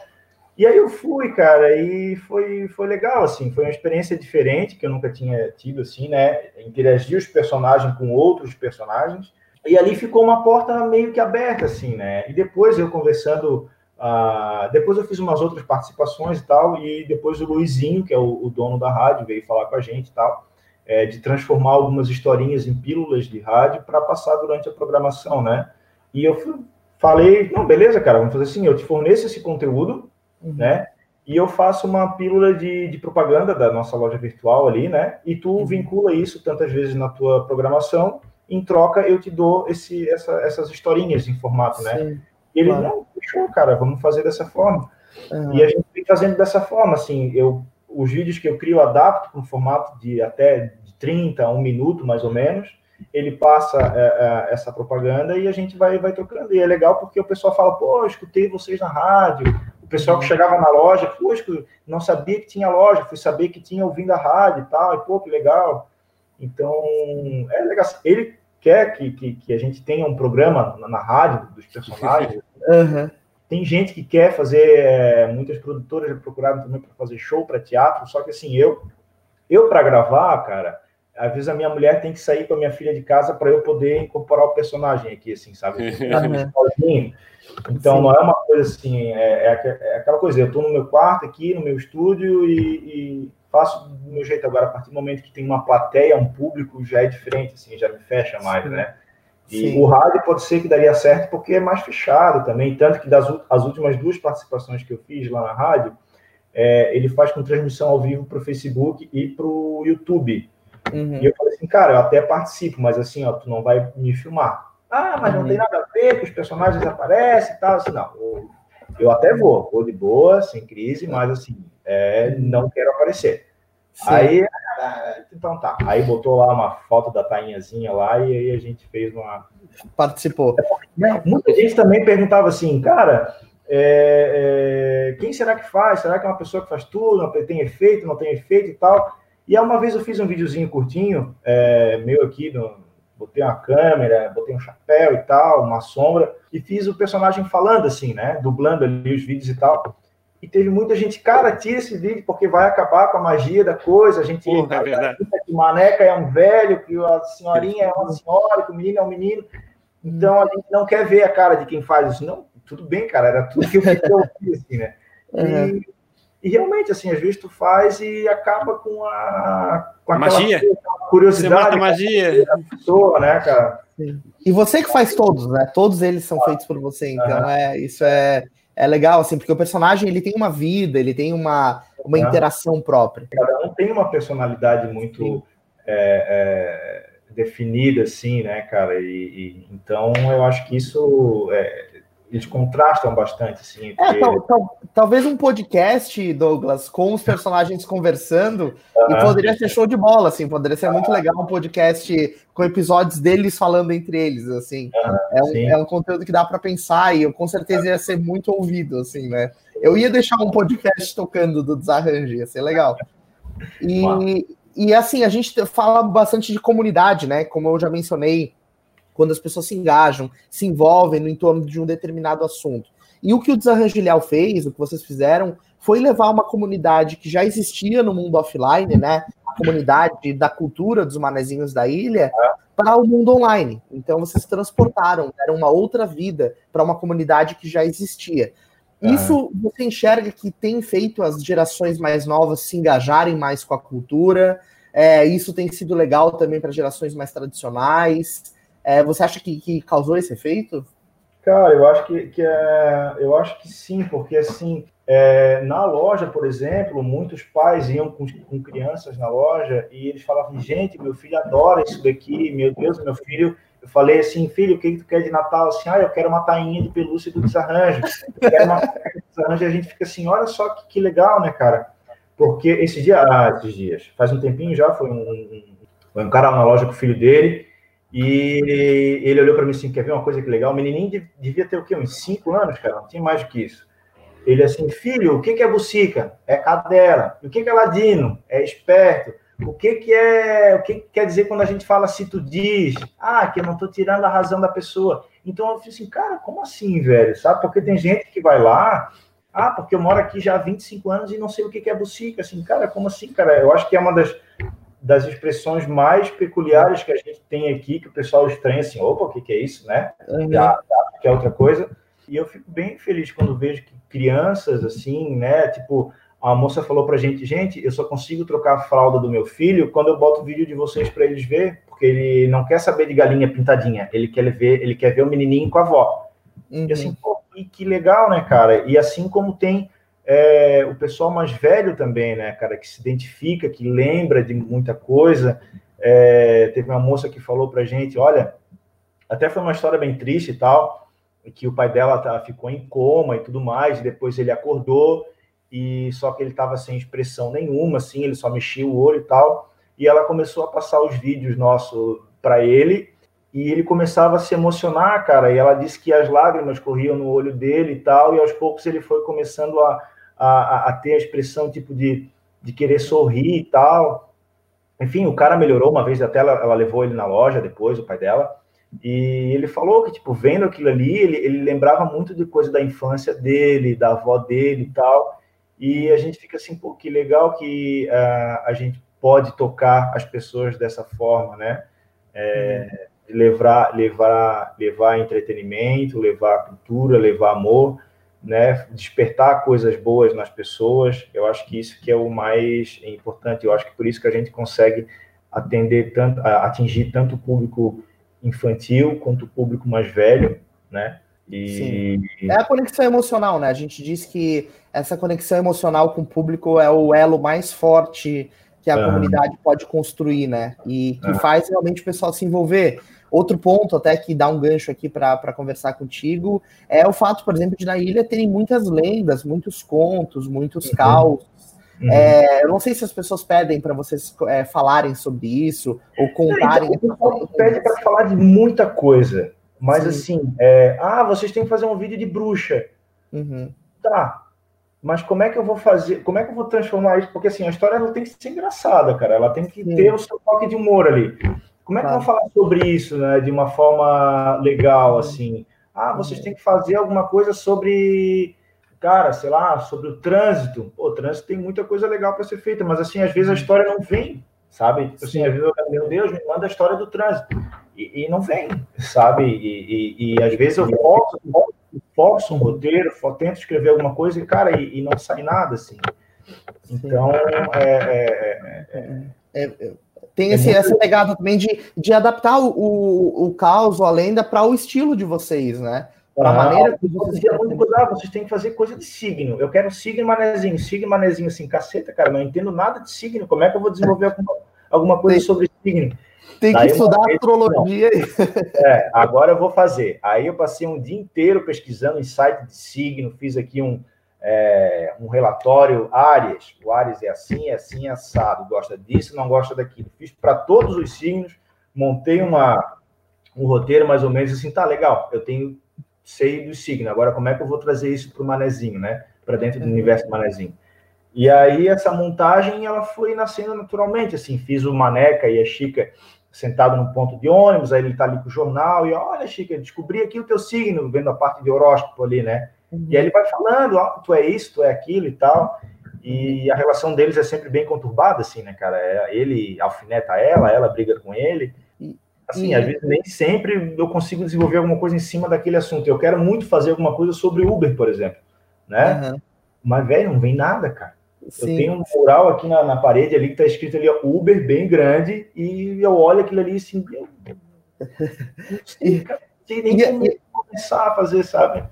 E aí eu fui, cara, e foi, foi legal, assim, foi uma experiência diferente que eu nunca tinha tido, assim, né, interagir os personagens com outros personagens, e ali ficou uma porta meio que aberta, assim, né, e depois eu conversando Uh, depois eu fiz umas outras participações e tal, e depois o Luizinho, que é o, o dono da rádio, veio falar com a gente e tal, é, de transformar algumas historinhas em pílulas de rádio para passar durante a programação, né? E eu fui, falei, não, beleza, cara, vamos fazer assim, eu te forneço esse conteúdo, uhum. né? E eu faço uma pílula de, de, propaganda da nossa loja virtual ali, né? E tu uhum. vincula isso tantas vezes na tua programação, em troca eu te dou esse, essa, essas historinhas em formato, né? Sim. né? E ele, claro. não, fechou, cara, vamos fazer dessa forma. Uhum. E a gente vem fazendo dessa forma, assim, eu, os vídeos que eu crio, adapto com formato de até de 30 a um minuto, mais ou menos, ele passa é, é, essa propaganda e a gente vai, vai trocando. E é legal porque o pessoal fala, pô, escutei vocês na rádio, o pessoal que uhum. chegava na loja, pô, não sabia que tinha loja, fui saber que tinha ouvindo a rádio e tal, e pô, que legal. Então, é legal. Ele quer que, que, que, a gente tenha um programa na, na rádio dos personagens. Uhum. Tem gente que quer fazer, é, muitas produtoras já procuraram também para fazer show para teatro, só que assim, eu, eu para gravar, cara, às vezes a minha mulher tem que sair com a minha filha de casa para eu poder incorporar o personagem aqui, assim, sabe? Uhum. Então Sim. não é uma coisa assim, é, é, é aquela coisa, eu estou no meu quarto aqui, no meu estúdio e, e faço do meu jeito agora, a partir do momento que tem uma plateia, um público, já é diferente, assim, já me fecha mais, Sim. né? E Sim. o rádio pode ser que daria certo porque é mais fechado também, tanto que das as últimas duas participações que eu fiz lá na rádio, é, ele faz com transmissão ao vivo para o Facebook e para o YouTube. Uhum. E eu falei assim, cara, eu até participo, mas assim, ó, tu não vai me filmar. Ah, mas uhum. não tem nada a ver, que os personagens aparecem e tal. Assim, não, eu, eu até vou, vou de boa, sem crise, mas assim, é, não quero aparecer. Sim. Aí, então tá. Aí botou lá uma foto da tainhazinha lá e aí a gente fez uma. Participou. Muita gente também perguntava assim, cara, é, é, quem será que faz? Será que é uma pessoa que faz tudo? Tem efeito, não tem efeito e tal? E aí uma vez eu fiz um videozinho curtinho, é, meu aqui, no, botei uma câmera, botei um chapéu e tal, uma sombra, e fiz o personagem falando assim, né? Dublando ali os vídeos e tal. E teve muita gente, cara, tira esse vídeo porque vai acabar com a magia da coisa. A gente Porra, é verdade. que maneca é um velho, que a senhorinha é uma senhora, que o menino é um menino. Então a gente não quer ver a cara de quem faz isso. Não, tudo bem, cara, era tudo que eu fiz, assim, né? Uhum. E, e, realmente, assim, às vezes tu faz e acaba com a, com a magia. curiosidade. Magia. Da pessoa, né, cara? Sim. E você que faz todos, né? Todos eles são feitos por você, então uhum. é, isso é é legal, assim, porque o personagem ele tem uma vida, ele tem uma, uma é. interação própria. Cada um tem uma personalidade muito é, é, definida, assim, né, cara? E, e, então eu acho que isso é, eles contrastam bastante, assim. É, tal, tal, talvez um podcast, Douglas, com os personagens conversando, e poderia ser show de bola, assim, poderia ser muito legal um podcast com episódios deles falando entre eles, assim. é, um, é um conteúdo que dá para pensar e eu com certeza ia ser muito ouvido, assim, né? Eu ia deixar um podcast tocando do Desarranjo, ia ser legal. E, e assim, a gente fala bastante de comunidade, né? Como eu já mencionei, quando as pessoas se engajam, se envolvem no entorno de um determinado assunto. E o que o Desarranjilhau fez, o que vocês fizeram, foi levar uma comunidade que já existia no mundo offline, né? A comunidade da cultura dos manezinhos da ilha, para o mundo online. Então vocês transportaram, deram uma outra vida para uma comunidade que já existia. Isso você enxerga que tem feito as gerações mais novas se engajarem mais com a cultura. É, isso tem sido legal também para gerações mais tradicionais. É, você acha que, que, causou esse efeito? Cara, eu acho que, que é, eu acho que sim, porque assim é, na loja, por exemplo, muitos pais iam com, com, crianças na loja e eles falavam: gente, meu filho adora isso daqui, meu Deus, meu filho. Eu falei assim, filho, o que, que tu quer de Natal? Assim, ah, eu quero uma tainha de pelúcia do desarranjo. Eu quero uma tainha do desarranjo. E a gente fica assim: olha só que, que legal, né, cara? Porque esse dia, ah, esses dias, faz um tempinho já, foi um, um, um cara na loja com o filho dele e ele olhou para mim assim: quer ver uma coisa que legal? O menininho devia ter o quê? Uns 5 anos, cara, não tinha mais do que isso. Ele assim, filho, o que, é bucica? É cadela. O que, que é ladino? É esperto. O que, que é. O que, que quer dizer quando a gente fala se tu diz? Ah, que eu não estou tirando a razão da pessoa. Então eu falei assim, cara, como assim, velho? Sabe? Porque tem gente que vai lá. Ah, porque eu moro aqui já há 25 anos e não sei o que, que é bucica. Assim, cara, como assim, cara? Eu acho que é uma das, das expressões mais peculiares que a gente tem aqui, que o pessoal estranha assim, opa, o que, que é isso, né? Uhum. Já, já, que é outra coisa. E eu fico bem feliz quando vejo que crianças, assim, né? Tipo, a moça falou pra gente, gente, eu só consigo trocar a fralda do meu filho quando eu boto o vídeo de vocês para eles ver, porque ele não quer saber de galinha pintadinha, ele quer ver, ele quer ver o menininho com a avó. Uhum. E assim, pô, e que legal, né, cara? E assim como tem é, o pessoal mais velho também, né, cara, que se identifica, que lembra de muita coisa. É, teve uma moça que falou pra gente, olha, até foi uma história bem triste e tal, que o pai dela tá, ficou em coma e tudo mais, e depois ele acordou, e só que ele estava sem expressão nenhuma, assim, ele só mexia o olho e tal, e ela começou a passar os vídeos nossos para ele, e ele começava a se emocionar, cara, e ela disse que as lágrimas corriam no olho dele e tal, e aos poucos ele foi começando a, a, a ter a expressão, tipo, de, de querer sorrir e tal, enfim, o cara melhorou uma vez, até ela, ela levou ele na loja depois, o pai dela, e ele falou que, tipo, vendo aquilo ali, ele, ele lembrava muito de coisa da infância dele, da avó dele e tal. E a gente fica assim, pô, que legal que uh, a gente pode tocar as pessoas dessa forma, né? É, levar, levar, levar entretenimento, levar cultura, levar amor, né? Despertar coisas boas nas pessoas. Eu acho que isso que é o mais importante. Eu acho que por isso que a gente consegue atender tanto, atingir tanto o público infantil quanto o público mais velho, né? E... Sim. É a conexão emocional, né? A gente diz que essa conexão emocional com o público é o elo mais forte que a uhum. comunidade pode construir, né? E que uhum. faz realmente o pessoal se envolver. Outro ponto, até que dá um gancho aqui para conversar contigo, é o fato, por exemplo, de na ilha terem muitas lendas, muitos contos, muitos uhum. caos, Uhum. É, eu não sei se as pessoas pedem para vocês é, falarem sobre isso ou contarem. Então, o pessoal pede para falar de muita coisa, mas Sim. assim, é, ah, vocês têm que fazer um vídeo de bruxa. Uhum. Tá, mas como é que eu vou fazer? Como é que eu vou transformar isso? Porque assim, a história ela tem que ser engraçada, cara. Ela tem que Sim. ter o seu toque de humor ali. Como é que eu vou falar sobre isso, né? De uma forma legal, assim? Ah, vocês têm que fazer alguma coisa sobre cara, sei lá, sobre o trânsito. Pô, o trânsito tem muita coisa legal para ser feita, mas assim, às vezes a história não vem, sabe? Tipo assim, às vezes eu, meu Deus, me manda a história do trânsito. E, e não vem, sabe? E, e, e, às vezes eu forço, forço um roteiro, tento escrever alguma coisa e, cara, e, não sai nada, assim. Então, é, é, é, é tem esse, essa pegada também de, de adaptar o, o, o caos, a lenda, para o estilo de vocês, né? a maneira que vocês, ah, vocês têm que fazer coisa de signo. Eu quero signo manezinho, signo manezinho assim, caceta, cara, não entendo nada de signo. Como é que eu vou desenvolver alguma, alguma coisa tem, sobre signo? Tem que estudar astrologia. É, agora eu vou fazer. Aí eu passei um dia inteiro pesquisando em site de signo, fiz aqui um, é, um relatório Áries. O Áries é assim, é assim, é assado. Gosta disso, não gosta daquilo. Fiz para todos os signos, montei uma, um roteiro mais ou menos assim, tá legal. Eu tenho sei do signo. Agora, como é que eu vou trazer isso para o manezinho, né? Para dentro do uhum. universo do manezinho. E aí, essa montagem, ela foi nascendo naturalmente, assim. Fiz o Maneca e a Chica sentado no ponto de ônibus, aí ele tá ali com o jornal, e olha, Chica, descobri aqui o teu signo, vendo a parte de horóscopo ali, né? Uhum. E aí ele vai falando, ó, tu é isso, tu é aquilo e tal. E a relação deles é sempre bem conturbada, assim, né, cara? É, ele alfineta ela, ela briga com ele. Assim, às vezes nem sempre eu consigo desenvolver alguma coisa em cima daquele assunto. Eu quero muito fazer alguma coisa sobre Uber, por exemplo, né? Uhum. Mas, velho, não vem nada, cara. Sim. Eu tenho um mural aqui na, na parede ali que tá escrito ali Uber bem grande e eu olho aquilo ali assim, eu não sei, cara, não sei nem como começar a fazer, sabe?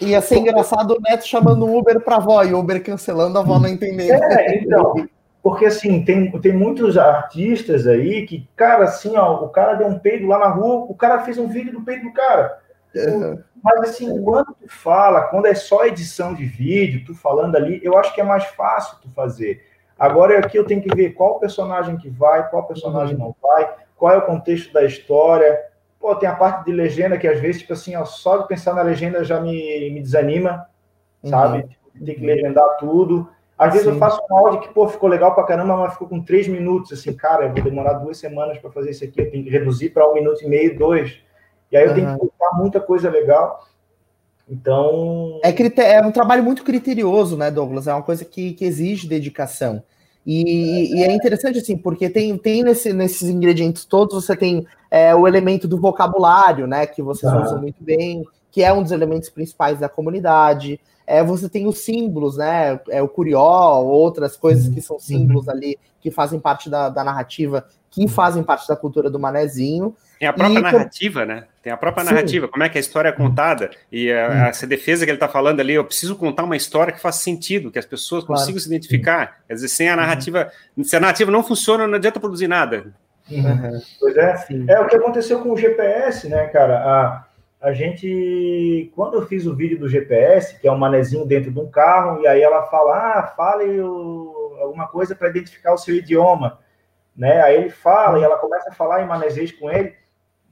Ia ser engraçado o Neto chamando o Uber pra avó e o Uber cancelando, a avó não entendendo. É, então, porque assim, tem, tem muitos artistas aí que, cara, assim, ó, o cara deu um peido lá na rua, o cara fez um vídeo do peido do cara. Uhum. Mas assim, quando tu fala, quando é só edição de vídeo, tu falando ali, eu acho que é mais fácil tu fazer. Agora aqui eu tenho que ver qual personagem que vai, qual personagem uhum. não vai, qual é o contexto da história. Pô, tem a parte de legenda que às vezes, tipo assim, ó, só de pensar na legenda já me, me desanima, uhum. sabe? Tem que legendar tudo. Às vezes Sim. eu faço um áudio que, pô, ficou legal pra caramba, mas ficou com três minutos. Assim, cara, eu vou demorar duas semanas para fazer isso aqui, eu tenho que reduzir para um minuto e meio, dois. E aí eu uhum. tenho que colocar muita coisa legal. Então. É, é, um trabalho muito criterioso, né, Douglas? É uma coisa que, que exige dedicação. E, e, é interessante, assim, porque tem, tem nesse, nesses ingredientes todos, você tem é, o elemento do vocabulário, né, que vocês ah. usam muito bem, que é um dos elementos principais da comunidade. É, você tem os símbolos, né, é, o curió, outras coisas uhum. que são símbolos uhum. ali, que fazem parte da, da narrativa, que fazem parte da cultura do manezinho. Tem a própria e, narrativa, né? Tem a própria Sim. narrativa, como é que a história é contada. E a, hum. essa defesa que ele está falando ali, eu preciso contar uma história que faça sentido, que as pessoas claro. consigam se identificar. Quer dizer, sem a uhum. narrativa, uhum. se a narrativa não funciona, não adianta produzir nada. Uhum. Pois é. Sim. É o que aconteceu com o GPS, né, cara? A, a gente, quando eu fiz o vídeo do GPS, que é um manezinho dentro de um carro, e aí ela fala, ah, fale o, alguma coisa para identificar o seu idioma. Né? Aí ele fala e ela começa a falar em manejês com ele.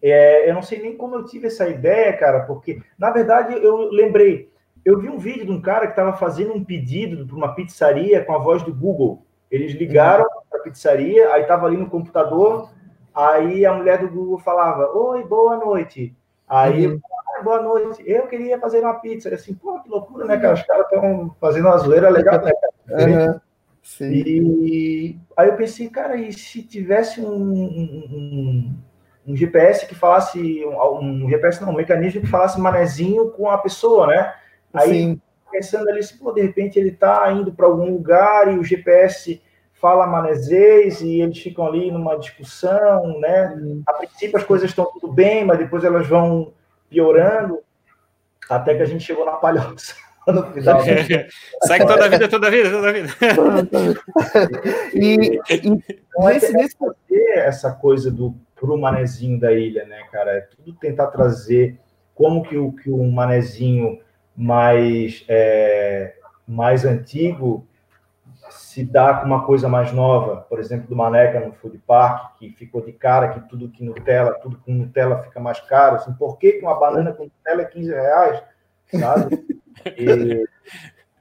É, eu não sei nem como eu tive essa ideia, cara, porque, na verdade, eu lembrei, eu vi um vídeo de um cara que estava fazendo um pedido para uma pizzaria com a voz do Google. Eles ligaram uhum. para a pizzaria, aí estava ali no computador, aí a mulher do Google falava, oi, boa noite. Aí, uhum. ah, boa noite, eu queria fazer uma pizza. Assim, pô, que loucura, né, cara? Os caras estão fazendo uma zoeira legal, né, cara? Uhum. E aí eu pensei, cara, e se tivesse um, um, um GPS que falasse, um, um, GPS não, um mecanismo que falasse manezinho com a pessoa, né? Aí Sim. pensando ali, pô, de repente ele tá indo para algum lugar e o GPS fala manezês e eles ficam ali numa discussão, né? A princípio as coisas estão tudo bem, mas depois elas vão piorando, até que a gente chegou na palhoça. no final. Né? Segue toda a vida, toda a vida, toda a vida. e, e então, é nesse, fazer essa coisa do pro manezinho da ilha, né, cara? É tudo tentar trazer como que o, que o manezinho mais, é, mais antigo se dá com uma coisa mais nova, por exemplo, do Maneca no Food Park, que ficou de cara que tudo que Nutella, tudo com Nutella fica mais caro. Assim, por que, que uma banana com Nutella é 15 reais? Sabe? E,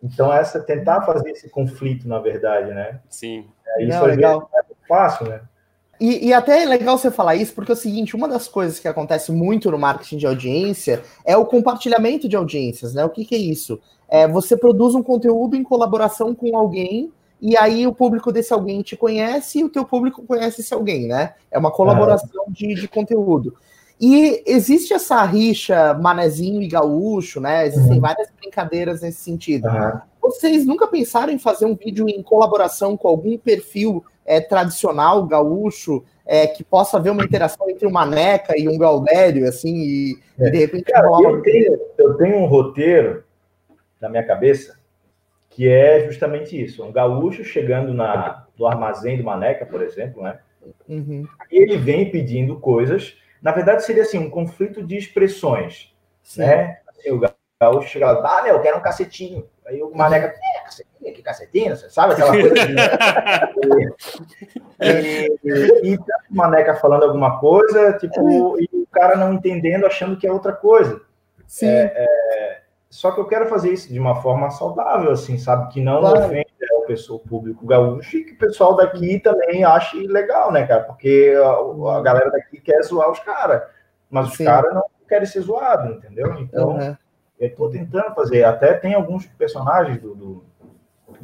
então, essa tentar fazer esse conflito, na verdade, né? Sim. É, isso Não, legal. é fácil, né? E, e, até é legal você falar isso, porque é o seguinte, uma das coisas que acontece muito no marketing de audiência é o compartilhamento de audiências, né? O que, que é isso? É, você produz um conteúdo em colaboração com alguém, e aí o público desse alguém te conhece e o teu público conhece esse alguém, né? É uma colaboração de, de conteúdo. E existe essa rixa manezinho e gaúcho, né? Existem uhum. várias brincadeiras nesse sentido. Uhum. Vocês nunca pensaram em fazer um vídeo em colaboração com algum perfil é, tradicional gaúcho é, que possa haver uma interação entre uma Maneca e um Gaudério, assim, e, é. e de repente Cara, eu, tenho, eu tenho um roteiro na minha cabeça que é justamente isso: um gaúcho chegando na, no armazém do Maneca, por exemplo, né? Uhum. E ele vem pedindo coisas na verdade, seria assim, um conflito de expressões, Sim. né? Assim, o gaúcho chega lá, ah, meu, eu quero um cacetinho. Aí o Maneca, é, cacetinho, que cacetinho, você sabe aquela coisa? e, e, e, o Maneca falando alguma coisa, tipo, e o cara não entendendo, achando que é outra coisa. Sim. É, é, só que eu quero fazer isso de uma forma saudável, assim, sabe? Que não claro. ofenda o, pessoal, o público gaúcho e que o pessoal daqui também ache legal, né, cara? Porque a, a galera daqui quer zoar os caras, mas os caras não querem ser zoados, entendeu? Então, uhum. Eu tô tentando fazer. Até tem alguns personagens do, do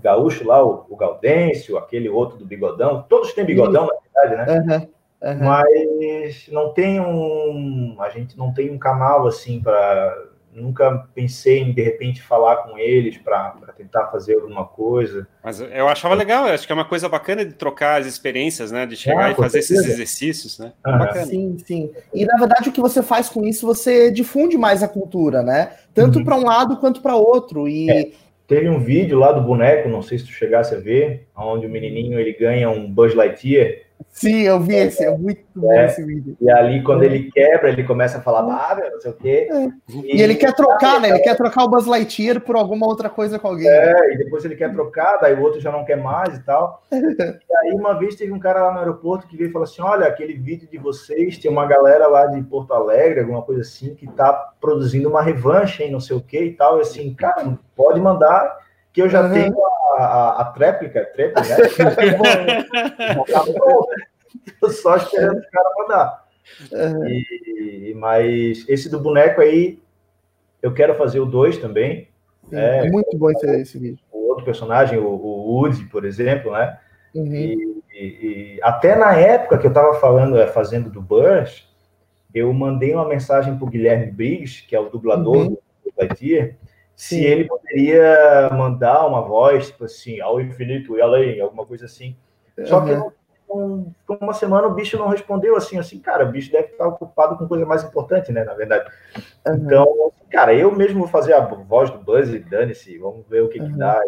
gaúcho lá, o, o Gaudêncio, aquele outro do bigodão. Todos têm bigodão, na verdade, né? Uhum. Uhum. Mas não tem um. A gente não tem um canal assim para nunca pensei em, de repente, falar com eles para tentar fazer alguma coisa. Mas eu achava legal, eu acho que é uma coisa bacana de trocar as experiências, né? De chegar ah, e fazer certeza. esses exercícios, né? Uhum. Sim, sim. E na verdade o que você faz com isso, você difunde mais a cultura, né? Tanto uhum. para um lado quanto para outro. E. É. Teve um vídeo lá do boneco, não sei se tu chegasse a ver, onde o menininho ele ganha um Buzz Lightyear Sim, eu vi esse, é muito bom é, esse vídeo. E ali, quando é. ele quebra, ele começa a falar, ah, não sei o quê. É. E, e, ele quer trocar, né? Ele quer trocar o Buzz Lightyear por alguma outra coisa com alguém. É, né? e depois ele quer trocar, daí o outro já não quer mais e tal. e aí, uma vez, teve um cara lá no aeroporto que veio e falou assim: olha, aquele vídeo de vocês, tem uma galera lá de Porto Alegre, alguma coisa assim, que tá produzindo uma revanche, hein, não sei o quê e tal. E assim, cara, pode mandar que eu já uhum. tenho a, a, a tréplica, tréplica, né? Tô só esperando os caras mandar. E, mas esse do boneco aí, eu quero fazer o 2 também. Sim, é, é, muito bom esse, esse vídeo. O outro personagem, o, o Woody, por exemplo, né? Uhum. E, e, e, até na época que eu estava falando, é, fazendo do Burst, eu mandei uma mensagem para o Guilherme Briggs, que é o dublador uhum. do Lightyear, se ele poderia mandar uma voz, tipo assim, ao infinito e além, alguma coisa assim. Só que com, uma semana o bicho não respondeu assim, assim, cara, o bicho deve estar ocupado com coisa mais importante, né, na verdade. Uhum. Então, cara, eu mesmo vou fazer a voz do Buzz e dane-se, vamos ver o que, uhum. que dá.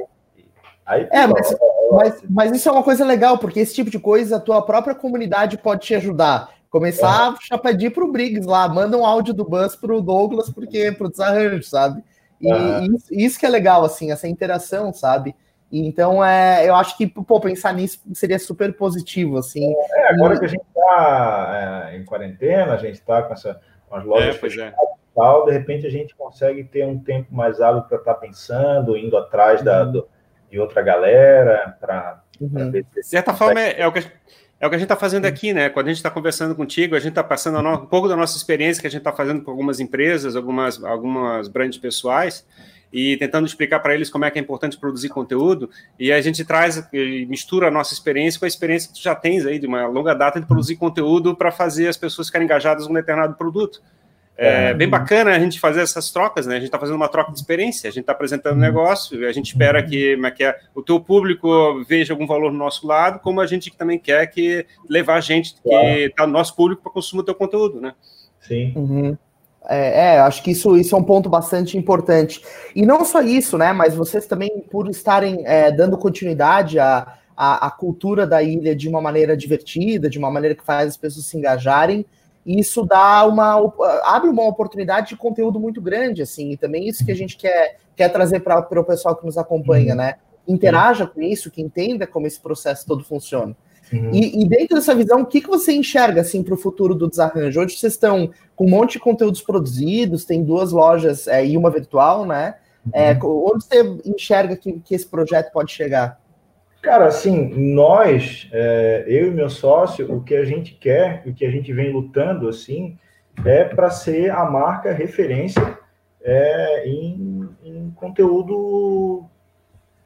Aí, é, mas, mas, mas, isso é uma coisa legal, porque esse tipo de coisa a tua própria comunidade pode te ajudar. Começar uhum. a pedir pro Briggs lá, manda um áudio do Buzz pro Douglas, porque pro desarranjo, sabe? E isso, isso que é legal, assim, essa interação, sabe? Então, é, eu acho que, pô, pensar nisso seria super positivo, assim. É, agora e... que a gente está é, em quarentena, a gente está com, essa, com as lojas é, fechadas é. e tal, de repente a gente consegue ter um tempo mais hábil para estar tá pensando, indo atrás uhum. da, do, de outra galera, para uhum. ver se... De certa forma, é, é, o que, é o que a gente está fazendo aqui, né? Quando a gente está conversando contigo, a gente está passando um pouco da nossa experiência que a gente está fazendo com algumas empresas, algumas, algumas brands pessoais, e tentando explicar para eles como é que é importante produzir conteúdo, e a gente traz e mistura a nossa experiência com a experiência que tu já tens aí de uma longa data de produzir conteúdo para fazer as pessoas ficarem engajadas com um determinado produto. É, é bem bacana a gente fazer essas trocas, né? A gente está fazendo uma troca de experiência, a gente está apresentando um negócio, a gente espera que, é que é, o teu público veja algum valor no nosso lado, como a gente também quer que levar a gente que está no nosso público para consumir o teu conteúdo, né? Sim. Uhum. É, é, acho que isso, isso é um ponto bastante importante. E não só isso, né? Mas vocês também, por estarem é, dando continuidade à, à, à, cultura da ilha de uma maneira divertida, de uma maneira que faz as pessoas se engajarem, isso dá uma abre uma oportunidade de conteúdo muito grande, assim, e também isso que a gente quer, quer trazer para o pessoal que nos acompanha, uhum. né? Interaja com isso, que entenda como esse processo todo funciona. Uhum. E, e, dentro dessa visão, o que, que você enxerga assim para o futuro do desarranjo? Hoje vocês estão com um monte de conteúdos produzidos, tem duas lojas é, e uma virtual, né? É, uhum. onde você enxerga que, que esse projeto pode chegar? Cara, assim, nós, é, eu e meu sócio, o que a gente quer, o que a gente vem lutando, assim, é para ser a marca referência é, em, em, conteúdo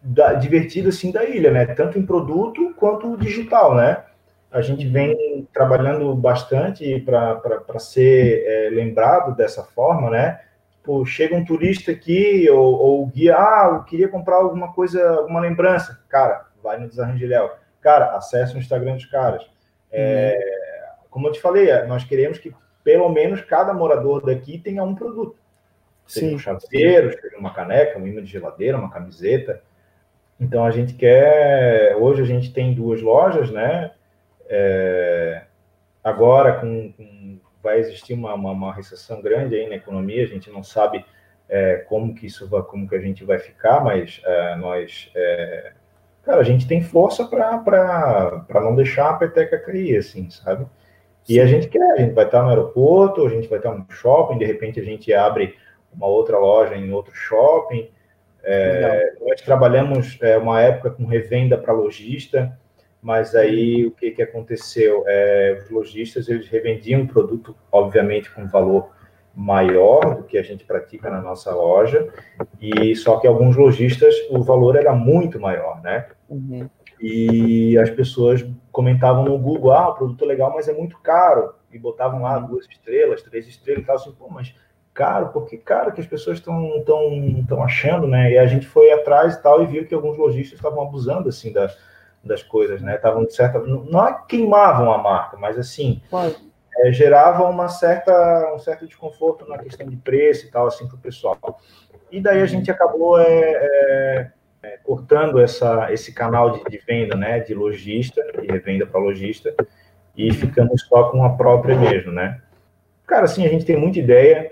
da, divertido assim da ilha, né? Tanto em produto quanto digital, né? A gente vem trabalhando bastante para ser é, lembrado dessa forma, né? Pô, chega um turista aqui ou, ou guia, ah, eu queria comprar alguma coisa, alguma lembrança. Cara, vai no Desarrangelhel. Cara, acessa o Instagram dos caras. É, uhum. Como eu te falei, nós queremos que pelo menos cada morador daqui tenha um produto. Seja Sim. um chaveiro, seja uma caneca, um imã de geladeira, uma camiseta. Então a gente quer. Hoje a gente tem duas lojas, né? É, agora com, com, vai existir uma, uma, uma, recessão grande aí na economia, a gente não sabe é, como que isso vai, como que a gente vai ficar, mas é, nós, é, cara, a gente tem força para não deixar a peteca cair, assim, sabe? E Sim. a gente quer, a gente vai estar no aeroporto, a gente vai estar no shopping, de repente a gente abre uma outra loja em outro shopping. É, nós trabalhamos é, uma época com revenda para lojista, mas aí o que, que aconteceu? É, os lojistas eles revendiam o produto, obviamente, com valor maior do que a gente pratica na nossa loja, e só que alguns lojistas o valor era muito maior, né? Uhum. E as pessoas comentavam no Google, ah, o produto é legal, mas é muito caro, e botavam lá uhum. duas estrelas, três estrelas, e tal, assim, pô, mas caro, porque, cara, que as pessoas estão tão, tão achando, né? E a gente foi atrás e tal e viu que alguns lojistas estavam abusando, assim, da, das coisas, né? Estavam, de certa... Não é queimavam a marca, mas, assim, é, geravam uma certa, um certo desconforto na questão de preço e tal, assim, para o pessoal. E daí a uhum. gente acabou é, é, é, cortando essa, esse canal de, de, venda, né? De lojista, de revenda para lojista, e ficamos só com a própria mesmo, né? Cara, assim, a gente tem muita ideia,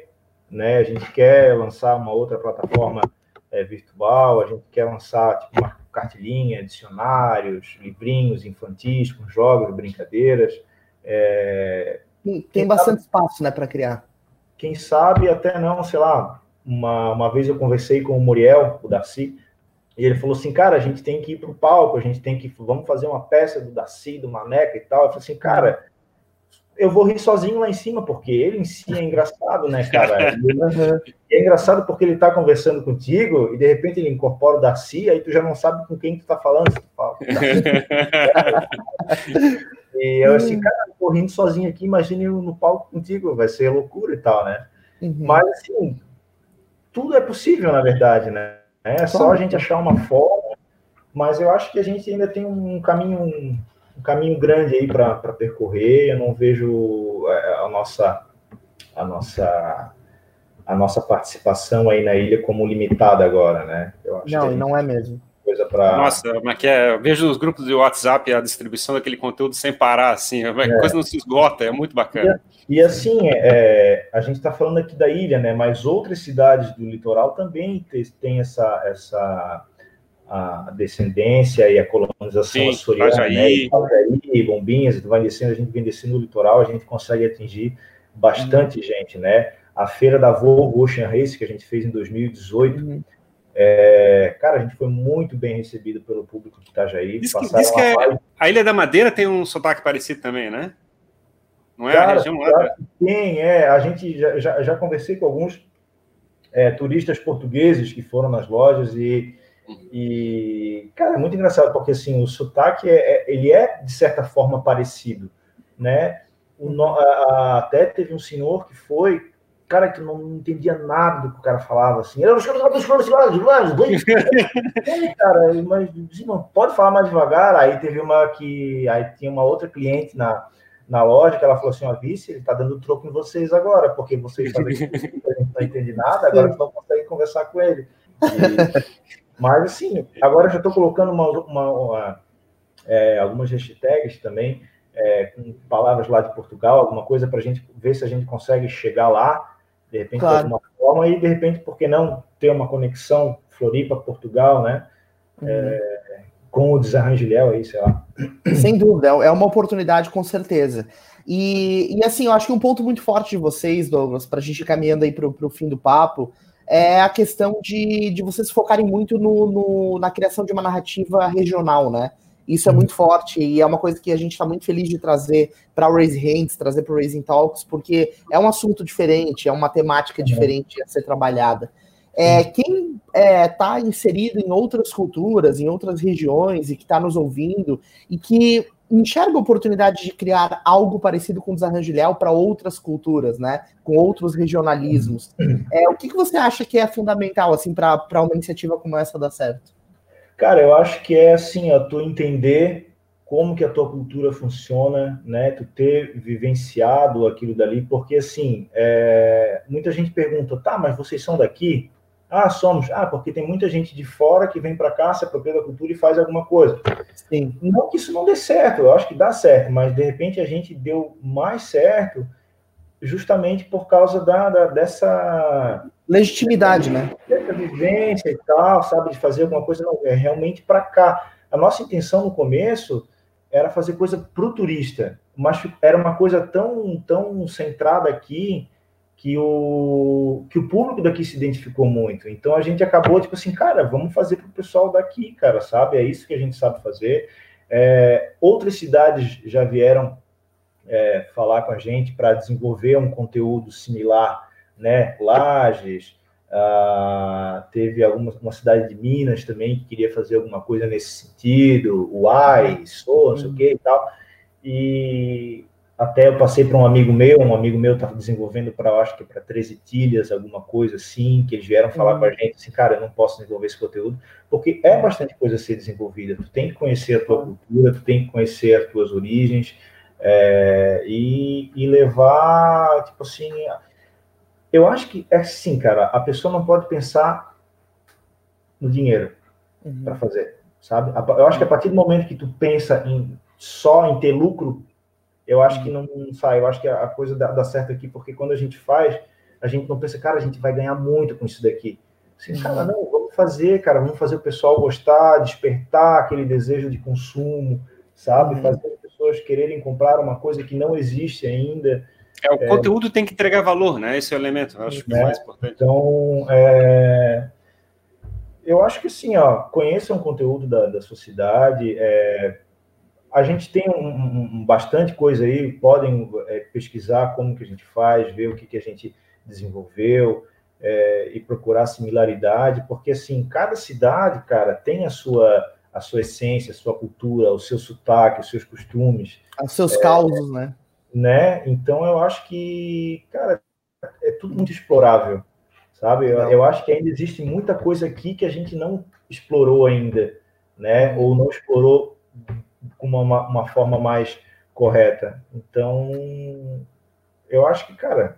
né? A gente quer lançar uma outra plataforma é, virtual, a gente quer lançar tipo, uma cartilhinha, dicionários, livrinhos infantis com jogos, brincadeiras. É... Tem bastante sabe, espaço, né, para criar. Quem sabe até não, sei lá. Uma, uma vez eu conversei com o Muriel, o Darcy, e ele falou assim, cara, a gente tem que ir para o palco, a gente tem que, vamos fazer uma peça do Darcy, do Maneca e tal. Eu falei assim, cara, eu vou rir sozinho lá em cima, porque ele em si é engraçado, né, cara? é engraçado porque ele tá conversando contigo e de repente ele incorpora o Darcy, aí tu já não sabe com quem tu tá falando. Tu fala, e eu assim, cara, eu tô rindo sozinho aqui, imagine no palco contigo, vai ser loucura e tal, né? Uhum. Mas assim, tudo é possível, na verdade, né? É só a gente achar uma forma, mas eu acho que a gente ainda tem um caminho um caminho grande aí para percorrer. Eu não vejo é, a nossa a nossa a nossa participação aí na ilha como limitada agora, né? não, não é mesmo. Coisa para Nossa, mas que é, eu vejo os grupos de WhatsApp a distribuição daquele conteúdo sem parar, assim, a é. coisa não se esgota, é muito bacana. E, e assim, é, a gente está falando aqui da ilha, né? Mas outras cidades do litoral também tem essa essa a descendência e a colonização Sim, açoriana, Itajaí. né? Bombinhas, vai descendo, a gente vem descendo o litoral, a gente consegue atingir bastante uhum. gente, né? A feira da Volvo Ocean Race, que a gente fez em 2018, uhum. é, cara, a gente foi muito bem recebido pelo público de Itajaí. Diz que, diz que é, a Ilha da Madeira tem um sotaque parecido também, né? Não é cara, a região lá? Tem, é. A gente já, já, já conversei com alguns é, turistas portugueses que foram nas lojas e e, cara, é muito engraçado, porque assim, o sotaque é, é ele é, de certa forma, parecido, né? O, a, até teve um senhor que foi, cara, que não entendia nada do que o cara falava, assim. Eu, cara, mas não pode falar mais devagar. Aí teve uma que, aí tinha uma outra cliente na, na loja que ela falou assim: ó, vice, ele tá dando troco em vocês agora, porque vocês não entende nada, agora não conseguem conversar com ele. E, mas, assim, agora já estou colocando uma, uma, uma é, algumas hashtags também, é, com palavras lá de Portugal, alguma coisa para a gente ver se a gente consegue chegar lá, de repente, claro. de alguma forma, e de repente, por que não ter uma conexão Floripa-Portugal, né? Uhum. É, com o Desarranjo Léo aí, sei lá. Sem dúvida, é uma oportunidade com certeza. E, e assim, eu acho que um ponto muito forte de vocês, Douglas, para a gente ir caminhando aí para o fim do papo, é a questão de, de vocês focarem muito no, no, na criação de uma narrativa regional, né? Isso é uhum. muito forte e é uma coisa que a gente está muito feliz de trazer para o Raise Hands, trazer para o Raising Talks, porque é um assunto diferente, é uma temática uhum. diferente a ser trabalhada. É, quem está é, tá inserido em outras culturas, em outras regiões e que está nos ouvindo e que enxerga a oportunidade de criar algo parecido com o desarranjo Léo para outras culturas, né? Com outros regionalismos. É, o que, que você acha que é fundamental assim para uma iniciativa como essa dar certo? Cara, eu acho que é assim, ó, tu entender como que a tua cultura funciona, né? Tu ter vivenciado aquilo dali, porque assim, é... muita gente pergunta, tá, mas vocês são daqui? Ah, somos. Ah, porque tem muita gente de fora que vem para cá, se apropria da cultura e faz alguma coisa. Sim. Não que isso não dê certo, eu acho que dá certo, mas de repente a gente deu mais certo justamente por causa da, da dessa legitimidade, né? Dessa vivência e tal, sabe, de fazer alguma coisa não, é realmente para cá. A nossa intenção no começo era fazer coisa para o turista, mas era uma coisa tão tão centrada aqui que o, que o público daqui se identificou muito. Então a gente acabou, tipo assim, cara, vamos fazer para o pessoal daqui, cara, sabe? É isso que a gente sabe fazer. É, outras cidades já vieram é, falar com a gente para desenvolver um conteúdo similar, né? Lages, ah, teve alguma uma cidade de Minas também que queria fazer alguma coisa nesse sentido, o AI, Sou, não sei o que e tal. E até eu passei para um amigo meu, um amigo meu estava desenvolvendo para, acho que para 13 tilhas, alguma coisa assim, que eles vieram falar uhum. com a gente assim, cara, eu não posso desenvolver esse conteúdo, porque é bastante coisa a ser desenvolvida. Tu tem que conhecer a tua cultura, tu tem que conhecer as tuas origens é, e, e levar, tipo assim, eu acho que é assim, cara, a pessoa não pode pensar no dinheiro uhum. para fazer, sabe? Eu acho que a partir do momento que tu pensa em só em ter lucro eu acho que não, não sai. Eu acho que a, coisa dá, dá, certo aqui, porque quando a gente faz, a gente não pensa, cara, a gente vai ganhar muito com isso daqui. Assim, cara, não, vamos fazer, cara, vamos fazer o pessoal gostar, despertar aquele desejo de consumo, sabe? Uhum. Fazer as pessoas quererem comprar uma coisa que não existe ainda. É, o é, conteúdo tem que entregar valor, né? Esse é o elemento, eu acho que é mais importante. Então, é, eu acho que sim, ó, conheçam o conteúdo da, da sociedade, é, a gente tem um, um, bastante coisa aí, podem é, pesquisar como que a gente faz, ver o que, que a gente desenvolveu é, e procurar similaridade, porque assim, cada cidade, cara, tem a sua a sua essência, a sua cultura, o seu sotaque, os seus costumes. Os seus é, causos, né? Né? Então eu acho que, cara, é tudo muito explorável, sabe? Eu, eu acho que ainda existe muita coisa aqui que a gente não explorou ainda, né? Ou não explorou com uma, uma forma mais correta. Então, eu acho que, cara,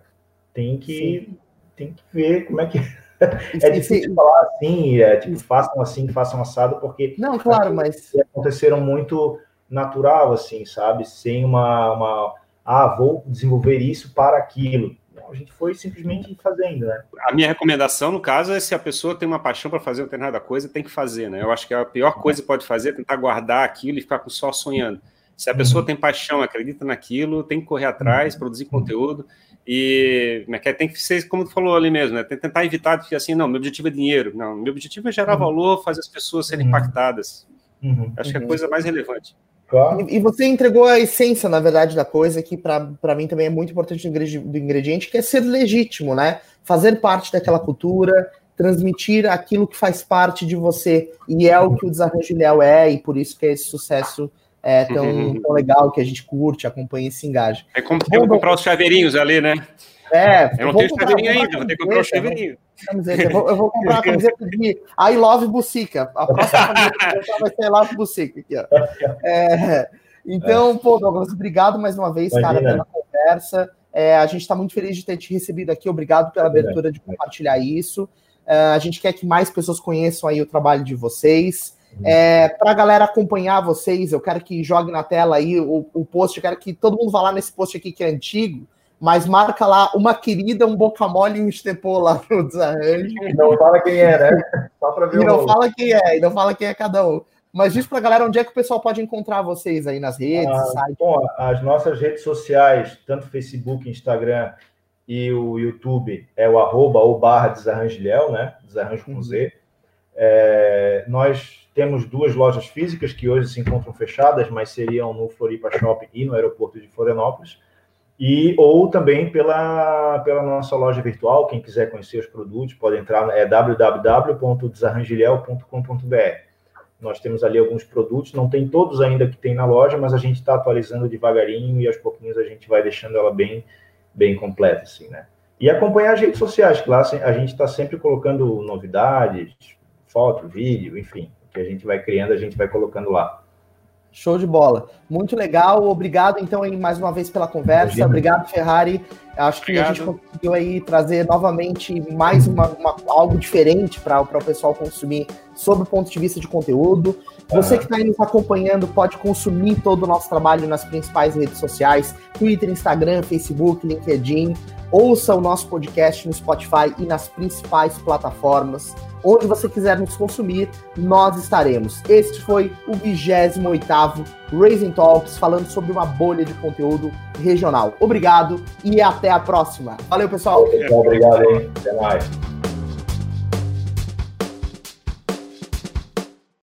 tem que, tem que ver como é que. é difícil falar assim, é, tipo, façam assim, façam assado, porque. Não, claro, mas. Aconteceram muito natural, assim, sabe? Sem uma, uma. Ah, vou desenvolver isso para aquilo a gente foi simplesmente fazendo, né? A minha recomendação, no caso, é se a pessoa tem uma paixão para fazer determinada coisa, tem que fazer, né? Eu acho que a pior coisa que pode fazer é tentar guardar aquilo e ficar só sonhando. Se a pessoa uhum. tem paixão, acredita naquilo, tem que correr atrás, uhum. produzir conteúdo e é tem que ser, como tu falou ali mesmo, né? Tem que tentar evitar de assim, não, meu objetivo é dinheiro. Não, meu objetivo é gerar uhum. valor, fazer as pessoas serem uhum. impactadas. Uhum. Acho que é a coisa mais relevante. Claro. E, e, você entregou a essência, na verdade, da coisa, que para mim também é muito importante do ingrediente, que é ser legítimo, né? Fazer parte daquela cultura, transmitir aquilo que faz parte de você. E é o que o Desarranjo Léo é, e por isso que é esse sucesso é tão, tão legal, que a gente curte, acompanha e se engaja. É como Bom, comprar os chaveirinhos ali, né? É, eu não tenho chaveirinho ainda, vou ter que comprar o chaveirinho. Eu vou, eu vou comprar a camiseta de I Love Bucica. A próxima camiseta vai ser I Love Bucica aqui, ó. É, então, pô, Douglas, obrigado mais uma vez, Imagina. cara, pela conversa. É, a gente está muito feliz de ter te recebido aqui. Obrigado pela abertura de compartilhar isso. É, a gente quer que mais pessoas conheçam aí o trabalho de vocês. É, para a galera acompanhar vocês, eu quero que jogue na tela aí o, o post. Eu quero que todo mundo vá lá nesse post aqui que é antigo mas marca lá uma querida, um boca mole e um estepô lá no desarranjo. Não fala quem é, né? Só para ver e não fala quem é, e não fala quem é cada um. Mas diz para a galera onde é que o pessoal pode encontrar vocês aí nas redes, ah, site. Bom, as nossas redes sociais, tanto Facebook, Instagram e o YouTube, é o arroba ou barra desarranjilhel, né? Desarranjo com uhum. Z. É, nós temos duas lojas físicas que hoje se encontram fechadas, mas seriam no Floripa Shopping e no aeroporto de Florianópolis e ou também pela, pela nossa loja virtual. Quem quiser conhecer os produtos pode entrar é www.desarrangilhel.com.br. Nós temos ali alguns produtos, não tem todos ainda que tem na loja, mas a gente está atualizando devagarinho e aos pouquinhos a gente vai deixando ela bem bem completa assim, né? E acompanhar as redes sociais, que lá a gente está sempre colocando novidades, foto, vídeo, enfim, o que a gente vai criando, a gente vai colocando lá. Show de bola. Muito legal. Obrigado, então, aí, mais uma vez pela conversa. Imagina. Obrigado, Ferrari. Acho que Obrigado. a gente conseguiu aí trazer novamente mais uma, uma algo diferente para o pessoal consumir sob o ponto de vista de conteúdo. Você que está aí nos acompanhando pode consumir todo o nosso trabalho nas principais redes sociais: Twitter, Instagram, Facebook, LinkedIn. Ouça o nosso podcast no Spotify e nas principais plataformas. Onde você quiser nos consumir, nós estaremos. Este foi o 28 Raising Talks, falando sobre uma bolha de conteúdo regional. Obrigado e até a próxima. Valeu, pessoal. Obrigado, hein? Até mais.